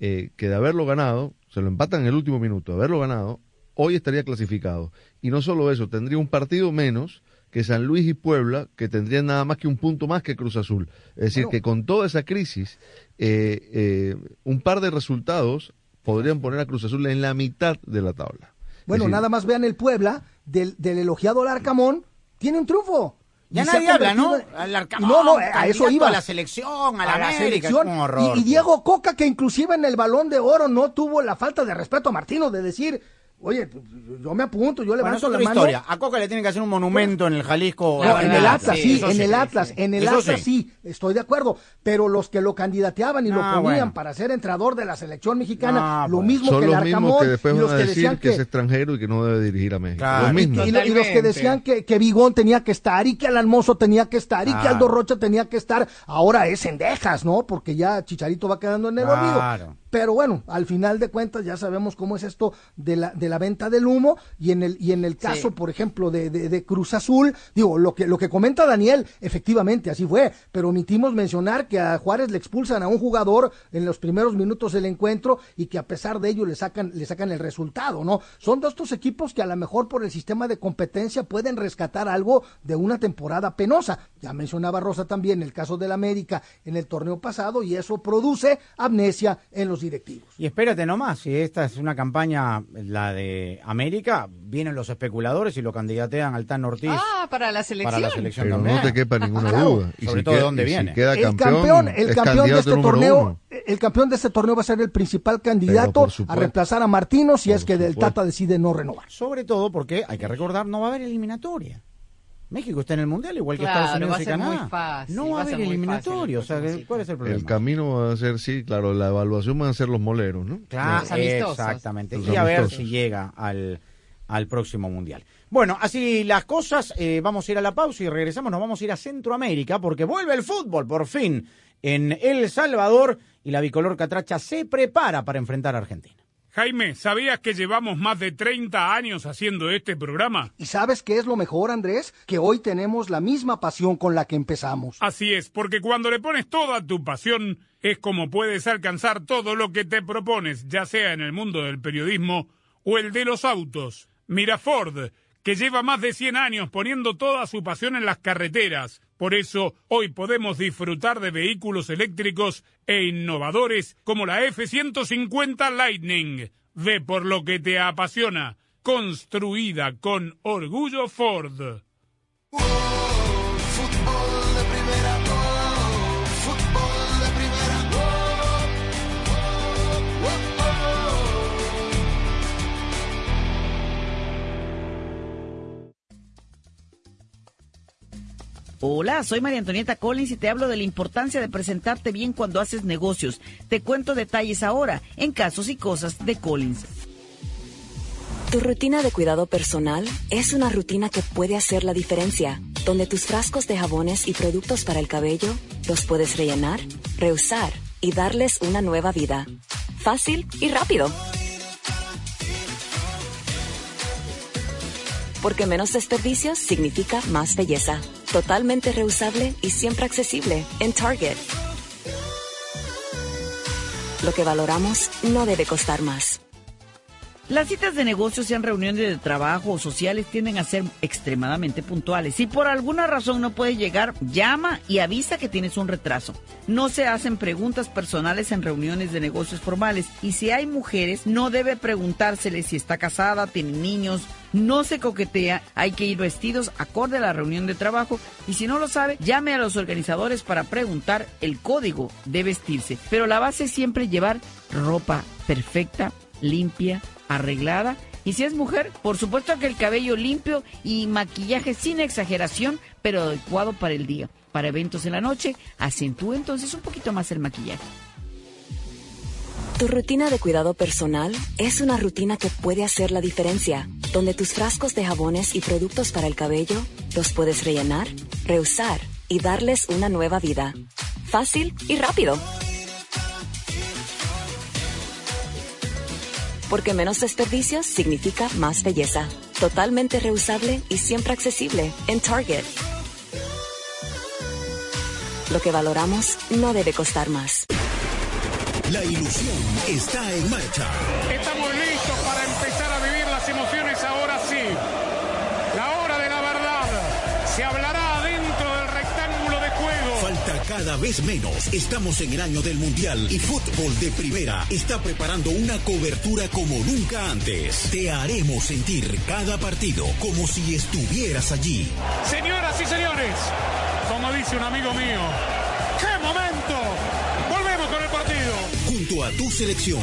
[SPEAKER 4] eh, que de haberlo ganado, se lo empatan en el último minuto, de haberlo ganado, hoy estaría clasificado. Y no solo eso, tendría un partido menos que San Luis y Puebla, que tendrían nada más que un punto más que Cruz Azul. Es decir,
[SPEAKER 3] Bueno.
[SPEAKER 4] que con toda esa crisis, eh, eh, un par de resultados podrían poner a Cruz Azul en la mitad de la tabla.
[SPEAKER 3] Bueno,
[SPEAKER 4] decir,
[SPEAKER 3] nada más vean el Puebla del, del elogiado Larcamón, tiene un triunfo.
[SPEAKER 1] Ya nadie habla, ¿no?
[SPEAKER 3] en-
[SPEAKER 1] Al Arcamón,
[SPEAKER 3] no, no, a eso iba.
[SPEAKER 1] a la selección, a la,
[SPEAKER 3] a la
[SPEAKER 1] América,
[SPEAKER 3] selección.
[SPEAKER 1] horror.
[SPEAKER 3] Y Diego Coca, que inclusive en el balón de oro no tuvo la falta de respeto a Martino de decir, Oye, pues, yo me apunto, yo
[SPEAKER 1] Bueno, es
[SPEAKER 3] levanto la
[SPEAKER 1] otra
[SPEAKER 3] mano.
[SPEAKER 1] historia. A Coca le tienen que hacer un monumento en el Jalisco.
[SPEAKER 3] No, en el Atlas, sí, en el Atlas,
[SPEAKER 1] sí.
[SPEAKER 3] en el
[SPEAKER 1] Eso
[SPEAKER 3] Atlas sí. estoy de acuerdo. Pero los que lo candidateaban y lo
[SPEAKER 1] Ah,
[SPEAKER 3] ponían
[SPEAKER 1] bueno.
[SPEAKER 3] para ser entrenador de la selección mexicana,
[SPEAKER 1] Ah,
[SPEAKER 3] lo
[SPEAKER 1] bueno.
[SPEAKER 3] mismo
[SPEAKER 4] Son
[SPEAKER 3] que el Arcamón
[SPEAKER 4] que después
[SPEAKER 3] y
[SPEAKER 4] van
[SPEAKER 3] los
[SPEAKER 4] a
[SPEAKER 3] que
[SPEAKER 4] decir
[SPEAKER 3] decían
[SPEAKER 4] que, es extranjero y que no debe dirigir a México.
[SPEAKER 1] Claro.
[SPEAKER 4] Los mismos.
[SPEAKER 3] y, lo- y los que decían que, que Bigón tenía que estar y que Alan Mozo tenía que estar y que
[SPEAKER 1] Claro.
[SPEAKER 3] Aldo Rocha tenía que estar, ahora es en dejas, ¿no? Porque ya Chicharito va quedando en el olvido. Pero bueno, al final de cuentas ya sabemos cómo es esto de la, de la venta del humo y en el, y en el caso, por ejemplo, de, de- de Cruz Azul, digo, lo que, lo que comenta Daniel, efectivamente así fue, pero omitimos mencionar que a Juárez le expulsan a un jugador en los primeros minutos del encuentro y que a pesar de ello le sacan, le sacan el resultado, ¿no? Son de estos equipos que a lo mejor por el sistema de competencia pueden rescatar algo de una temporada penosa. Ya mencionaba Rosa también el caso del América en el torneo pasado y eso produce amnesia en los directivos.
[SPEAKER 1] Y espérate nomás, si esta es una campaña, la de América, vienen los especuladores y lo candidatean al Tan Ortiz
[SPEAKER 2] Ah, para la selección.
[SPEAKER 1] para la selección
[SPEAKER 4] Pero
[SPEAKER 1] también.
[SPEAKER 4] no te quepa ninguna
[SPEAKER 3] Claro.
[SPEAKER 4] duda. Y
[SPEAKER 1] Sobre
[SPEAKER 4] si
[SPEAKER 1] todo de
[SPEAKER 4] queda-
[SPEAKER 1] dónde
[SPEAKER 4] si
[SPEAKER 1] viene.
[SPEAKER 3] el
[SPEAKER 4] campeón,
[SPEAKER 3] campeón, el
[SPEAKER 4] es
[SPEAKER 3] campeón de este torneo,
[SPEAKER 4] uno.
[SPEAKER 3] el campeón de este torneo va a ser el principal candidato a reemplazar a Martino si es que del. Tata decide no renovar.
[SPEAKER 1] Sobre todo porque, hay que recordar, no va a haber eliminatoria. México está en el Mundial igual que
[SPEAKER 2] Claro,
[SPEAKER 1] Estados Unidos y Canadá.
[SPEAKER 2] fácil,
[SPEAKER 1] no va a haber
[SPEAKER 2] ser muy
[SPEAKER 1] eliminatoria. O sea,
[SPEAKER 2] fácil el
[SPEAKER 1] ¿cuál es el problema?
[SPEAKER 4] El camino va a ser, sí, claro, la evaluación van a ser los moleros, ¿no?
[SPEAKER 1] Claro,
[SPEAKER 2] Los amistosos.
[SPEAKER 1] exactamente.
[SPEAKER 4] Los
[SPEAKER 1] y a ver si llega al, al próximo mundial. Bueno, así las cosas, eh, vamos a ir a la pausa y regresamos, nos vamos a ir a Centroamérica porque vuelve el fútbol por fin en El Salvador y la bicolor catracha se prepara para enfrentar a Argentina.
[SPEAKER 12] Jaime, ¿sabías que llevamos más de 30 años haciendo este programa?
[SPEAKER 3] ¿Y sabes qué es lo mejor, Andrés? Que hoy tenemos la misma pasión con la que empezamos.
[SPEAKER 12] Así es, porque cuando le pones toda tu pasión, es como puedes alcanzar todo lo que te propones, ya sea en el mundo del periodismo o el de los autos. Mira Ford, que lleva más de 100 años poniendo toda su pasión en las carreteras. Por eso, hoy podemos disfrutar de vehículos eléctricos e innovadores como la F-150 Lightning. Ve por lo que te apasiona. Construida con orgullo Ford.
[SPEAKER 27] Hola, soy María Antonieta Collins y te hablo de la importancia de presentarte bien cuando haces negocios. Te cuento detalles ahora en Casos y Cosas de Collins.
[SPEAKER 8] Tu rutina de cuidado personal es una rutina que puede hacer la diferencia, donde tus frascos de jabones y productos para el cabello los puedes rellenar, reusar y darles una nueva vida. Fácil y rápido. Porque menos desperdicios significa más belleza. Totalmente reusable y siempre accesible en Target. Lo que valoramos no debe costar más.
[SPEAKER 27] Las citas de negocios, sean reuniones de trabajo o sociales, tienden a ser extremadamente puntuales. Si por alguna razón no puedes llegar, llama y avisa que tienes un retraso. No se hacen preguntas personales en reuniones de negocios formales. Y si hay mujeres, no debe preguntársele si está casada, tiene niños. No se coquetea, hay que ir vestidos acorde a la reunión de trabajo. Y si no lo sabe, llame a los organizadores para preguntar el código de vestirse. Pero la base es siempre llevar ropa perfecta, limpia, arreglada. Y si es mujer, por supuesto que el cabello limpio y maquillaje sin exageración, pero adecuado para el día. Para eventos en la noche, acentúe entonces un poquito más el maquillaje.
[SPEAKER 8] Tu rutina de cuidado personal es una rutina que puede hacer la diferencia, donde tus frascos de jabones y productos para el cabello los puedes rellenar, reusar y darles una nueva vida. Fácil y rápido. Porque menos desperdicios significa más belleza. Totalmente reusable y siempre accesible en Target. Lo que valoramos no debe costar más.
[SPEAKER 22] La ilusión está en marcha.
[SPEAKER 12] Estamos
[SPEAKER 22] cada vez menos. Estamos en el año del Mundial y Fútbol de Primera está preparando una cobertura como nunca antes. Te haremos sentir cada partido como si estuvieras allí.
[SPEAKER 12] Señoras y señores, como dice un amigo mío, ¡qué momento! Volvemos con el partido.
[SPEAKER 22] Junto a tu selección,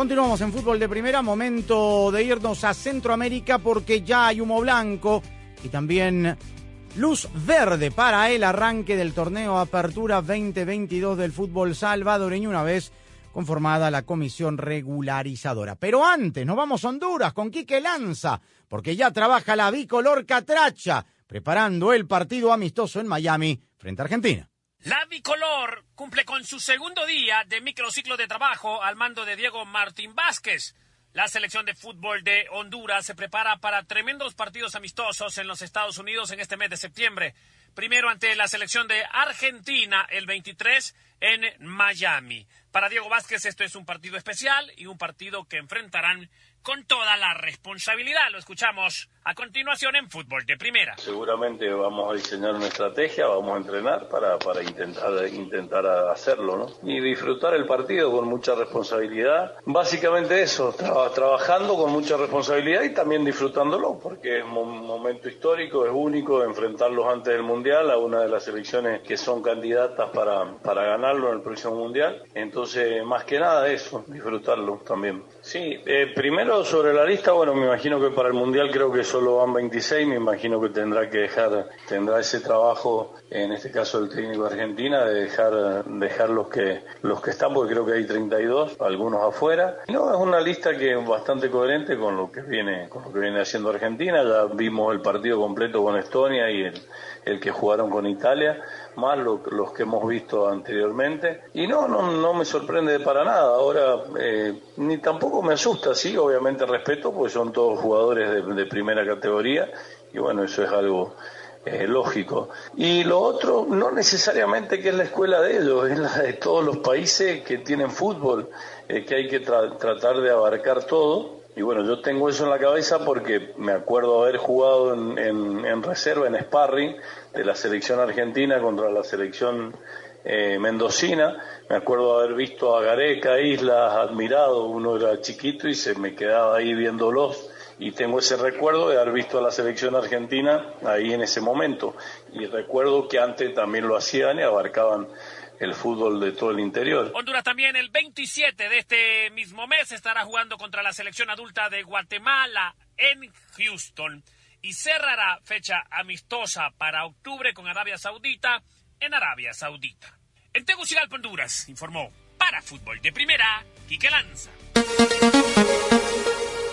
[SPEAKER 1] Continuamos en fútbol de primera, momento de irnos a Centroamérica porque ya hay humo blanco y también luz verde para el arranque del torneo Apertura 2022 del fútbol salvadoreño una vez conformada la comisión regularizadora. Pero antes nos vamos a Honduras con Quique Lanza porque ya trabaja la bicolor Catracha preparando el partido amistoso en Miami frente a Argentina.
[SPEAKER 28] La bicolor cumple con su segundo día de microciclo de trabajo al mando de Diego Martín Vázquez. La selección de fútbol de Honduras se prepara para tremendos partidos amistosos en los Estados Unidos en este mes de septiembre. Primero ante la selección de Argentina el 23 en Miami. Para Diego Vázquez esto es un partido especial y un partido que enfrentarán con toda la responsabilidad. Lo escuchamos a continuación en Fútbol de Primera.
[SPEAKER 29] Seguramente vamos a diseñar una estrategia, vamos a entrenar para, para intentar, intentar hacerlo, ¿no? Y disfrutar el partido con mucha responsabilidad. Básicamente eso, tra- trabajando con mucha responsabilidad y también disfrutándolo, porque es un momento histórico, es único, enfrentarlos antes del Mundial a una de las selecciones que son candidatas para, para ganarlo en el próximo Mundial. Entonces, más que nada eso, disfrutarlo también. Sí, eh, primero sobre la lista, bueno, me imagino que para el Mundial creo que solo van 26, me imagino que tendrá que dejar, tendrá ese trabajo, en este caso el técnico de Argentina, de dejar, dejar los que, los que están, porque creo que hay 32, algunos afuera. No, es una lista que es bastante coherente con lo que viene, con lo que viene haciendo Argentina, ya vimos el partido completo con Estonia y el, el que jugaron con Italia, más lo- los que hemos visto anteriormente. Y no, no, no me sorprende para nada. Ahora, eh, ni tampoco me asusta, sí, obviamente respeto, porque son todos jugadores de, primera categoría. Y bueno, eso es algo eh, lógico. Y lo otro, no necesariamente que es la escuela de ellos, es la de todos los países que tienen fútbol, eh, que hay que tra- tratar de abarcar todo. Y bueno, yo tengo eso en la cabeza porque me acuerdo haber jugado en, en- reserva, en sparring, de la selección argentina contra la selección eh, mendocina. Me acuerdo haber visto a Gareca, Islas, admirado, uno era chiquito y se me quedaba ahí viéndolos. Y tengo ese recuerdo de haber visto a la selección argentina ahí en ese momento. Y recuerdo que antes también lo hacían y abarcaban el fútbol de todo el interior.
[SPEAKER 28] Honduras también el 27 de este mismo mes estará jugando contra la selección adulta de Guatemala en Houston y cerrará fecha amistosa para octubre con Arabia Saudita en Arabia Saudita. En Tegucigalpa, Honduras, informó para Fútbol de Primera, Quique Lanza.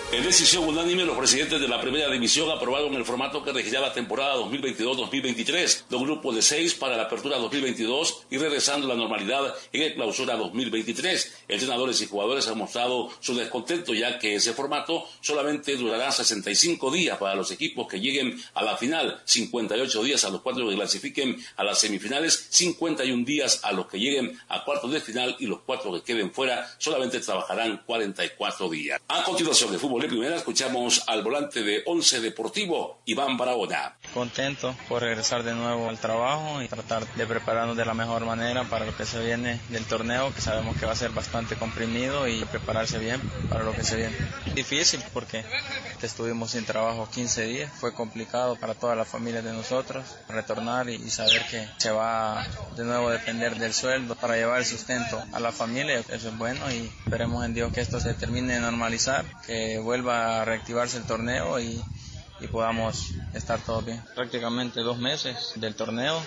[SPEAKER 30] En decisión unánime, los presidentes de la primera división aprobaron el formato que regirá la temporada 2022-2023, dos grupos de seis para la apertura 2022 y regresando a la normalidad en el clausura 2023. Entrenadores y jugadores han mostrado su descontento ya que ese formato solamente durará 65 días para los equipos que lleguen a la final, 58 días a los cuatro que clasifiquen a las semifinales, 51 días a los que lleguen a cuartos de final y los cuatro que queden fuera solamente trabajarán 44 días. A continuación, de fútbol de primera escuchamos al volante de Once Deportivo, Iván Barahona.
[SPEAKER 31] Contento por regresar de nuevo al trabajo y tratar de prepararnos de la mejor manera para lo que se viene del torneo, que sabemos que va a ser bastante comprimido y prepararse bien para lo que se viene. Difícil porque estuvimos sin trabajo 15 días, fue complicado para toda la familia de nosotros retornar y saber que se va de nuevo a depender del sueldo para llevar el sustento a la familia, eso es bueno y esperemos en Dios que esto se termine de normalizar, que vuelva a reactivarse el torneo y, y podamos estar todos bien. Prácticamente dos meses del torneo,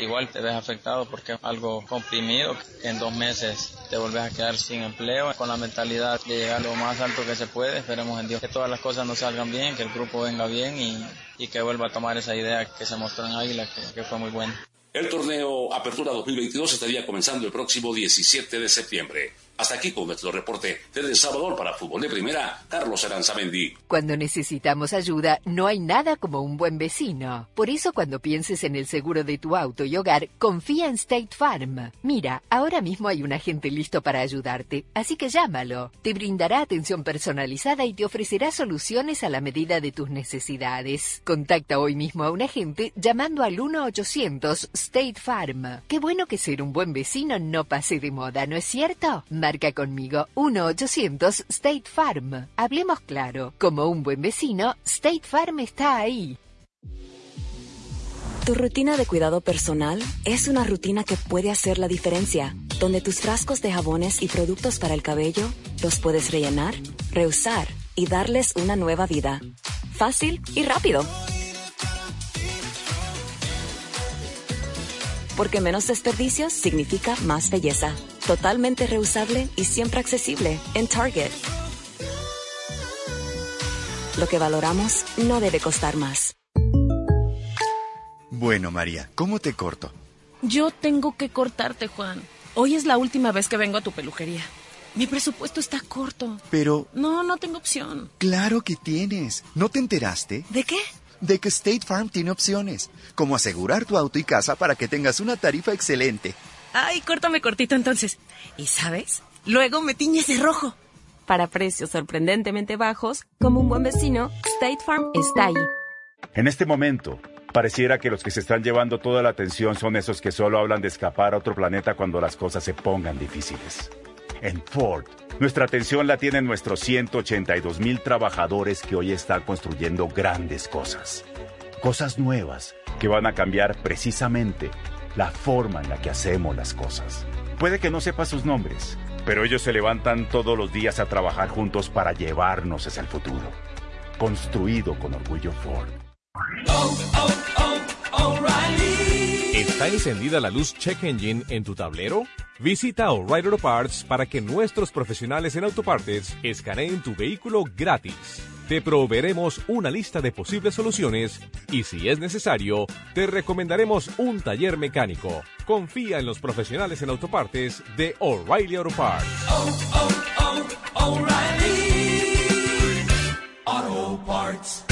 [SPEAKER 31] igual te ves afectado porque es algo comprimido, que en dos meses te vuelves a quedar sin empleo, con la mentalidad de llegar lo más alto que se puede, esperemos en Dios que todas las cosas nos salgan bien, que el grupo venga bien y, y que vuelva a tomar esa idea que se mostró en Águila, que, que fue muy buena.
[SPEAKER 30] El torneo Apertura 2022 estaría comenzando el próximo 17 de septiembre. Hasta aquí con nuestro reporte desde El Salvador para Fútbol de Primera, Carlos Aranzamendi.
[SPEAKER 2] Cuando necesitamos ayuda, no hay nada como un buen vecino. Por eso cuando pienses en el seguro de tu auto y hogar, confía en State Farm. Mira, ahora mismo hay un agente listo para ayudarte, así que llámalo. Te brindará atención personalizada y te ofrecerá soluciones a la medida de tus necesidades. Contacta hoy mismo a un agente llamando al 1-800 State Farm. Qué bueno que ser un buen vecino no pase de moda, ¿no es cierto? Marca conmigo 1-800 State Farm. Hablemos claro. Como un buen vecino, State Farm está ahí.
[SPEAKER 8] Tu rutina de cuidado personal es una rutina que puede hacer la diferencia, donde tus frascos de jabones y productos para el cabello los puedes rellenar, reusar y darles una nueva vida. Fácil y rápido. Porque menos desperdicios significa más belleza. Totalmente reusable y siempre accesible en Target. Lo que valoramos no debe costar más.
[SPEAKER 11] Bueno, María, ¿cómo te corto?
[SPEAKER 32] Yo tengo que cortarte, Juan. Hoy es la última vez que vengo a tu peluquería. Mi presupuesto está corto.
[SPEAKER 11] Pero...
[SPEAKER 32] No, no tengo opción.
[SPEAKER 11] Claro que tienes. ¿No te enteraste?
[SPEAKER 32] ¿De qué?
[SPEAKER 11] De que State Farm tiene opciones, como asegurar tu auto y casa para que tengas una tarifa excelente.
[SPEAKER 32] Ay, córtame cortito entonces. ¿Y sabes? Luego me tiñes de rojo.
[SPEAKER 8] Para precios sorprendentemente bajos, como un buen vecino, State Farm está ahí.
[SPEAKER 5] En este momento, pareciera que los que se están llevando toda la atención son esos que solo hablan de escapar a otro planeta cuando las cosas se pongan difíciles. En Ford, nuestra atención la tienen nuestros 182 mil trabajadores que hoy están construyendo grandes cosas. Cosas nuevas que van a cambiar precisamente la forma en la que hacemos las cosas. Puede que no sepa sus nombres, pero ellos se levantan todos los días a trabajar juntos para llevarnos hacia el futuro. Construido con orgullo Ford.
[SPEAKER 6] ¿Está encendida la luz Check Engine en tu tablero? Visita O'Reilly Auto Parts para que nuestros profesionales en autopartes escaneen tu vehículo gratis. Te proveeremos una lista de posibles soluciones y si es necesario, te recomendaremos un taller mecánico. Confía en los profesionales en autopartes de O'Reilly Auto Parts.
[SPEAKER 22] Auto Parts.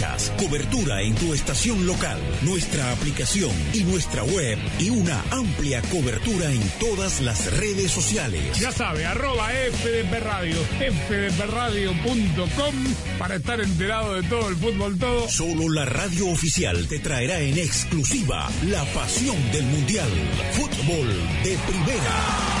[SPEAKER 22] cobertura en tu estación local, nuestra aplicación y nuestra web y una amplia cobertura en todas las redes sociales.
[SPEAKER 12] Ya sabe, arroba FDP Radio, fdpradio.com para estar enterado de todo el fútbol todo.
[SPEAKER 22] Solo la radio oficial te traerá en exclusiva la pasión del Mundial. Fútbol de primera.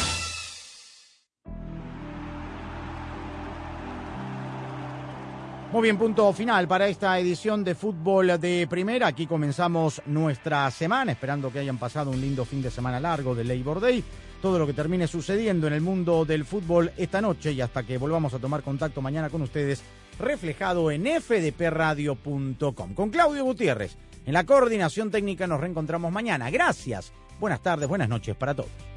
[SPEAKER 1] Muy bien, punto final para esta edición de fútbol de primera. Aquí comenzamos nuestra semana, esperando que hayan pasado un lindo fin de semana largo de Labor Day. Todo lo que termine sucediendo en el mundo del fútbol esta noche y hasta que volvamos a tomar contacto mañana con ustedes, reflejado en fdpradio.com. Con Claudio Gutiérrez. En la coordinación técnica nos reencontramos mañana. Gracias. Buenas tardes, buenas noches para todos.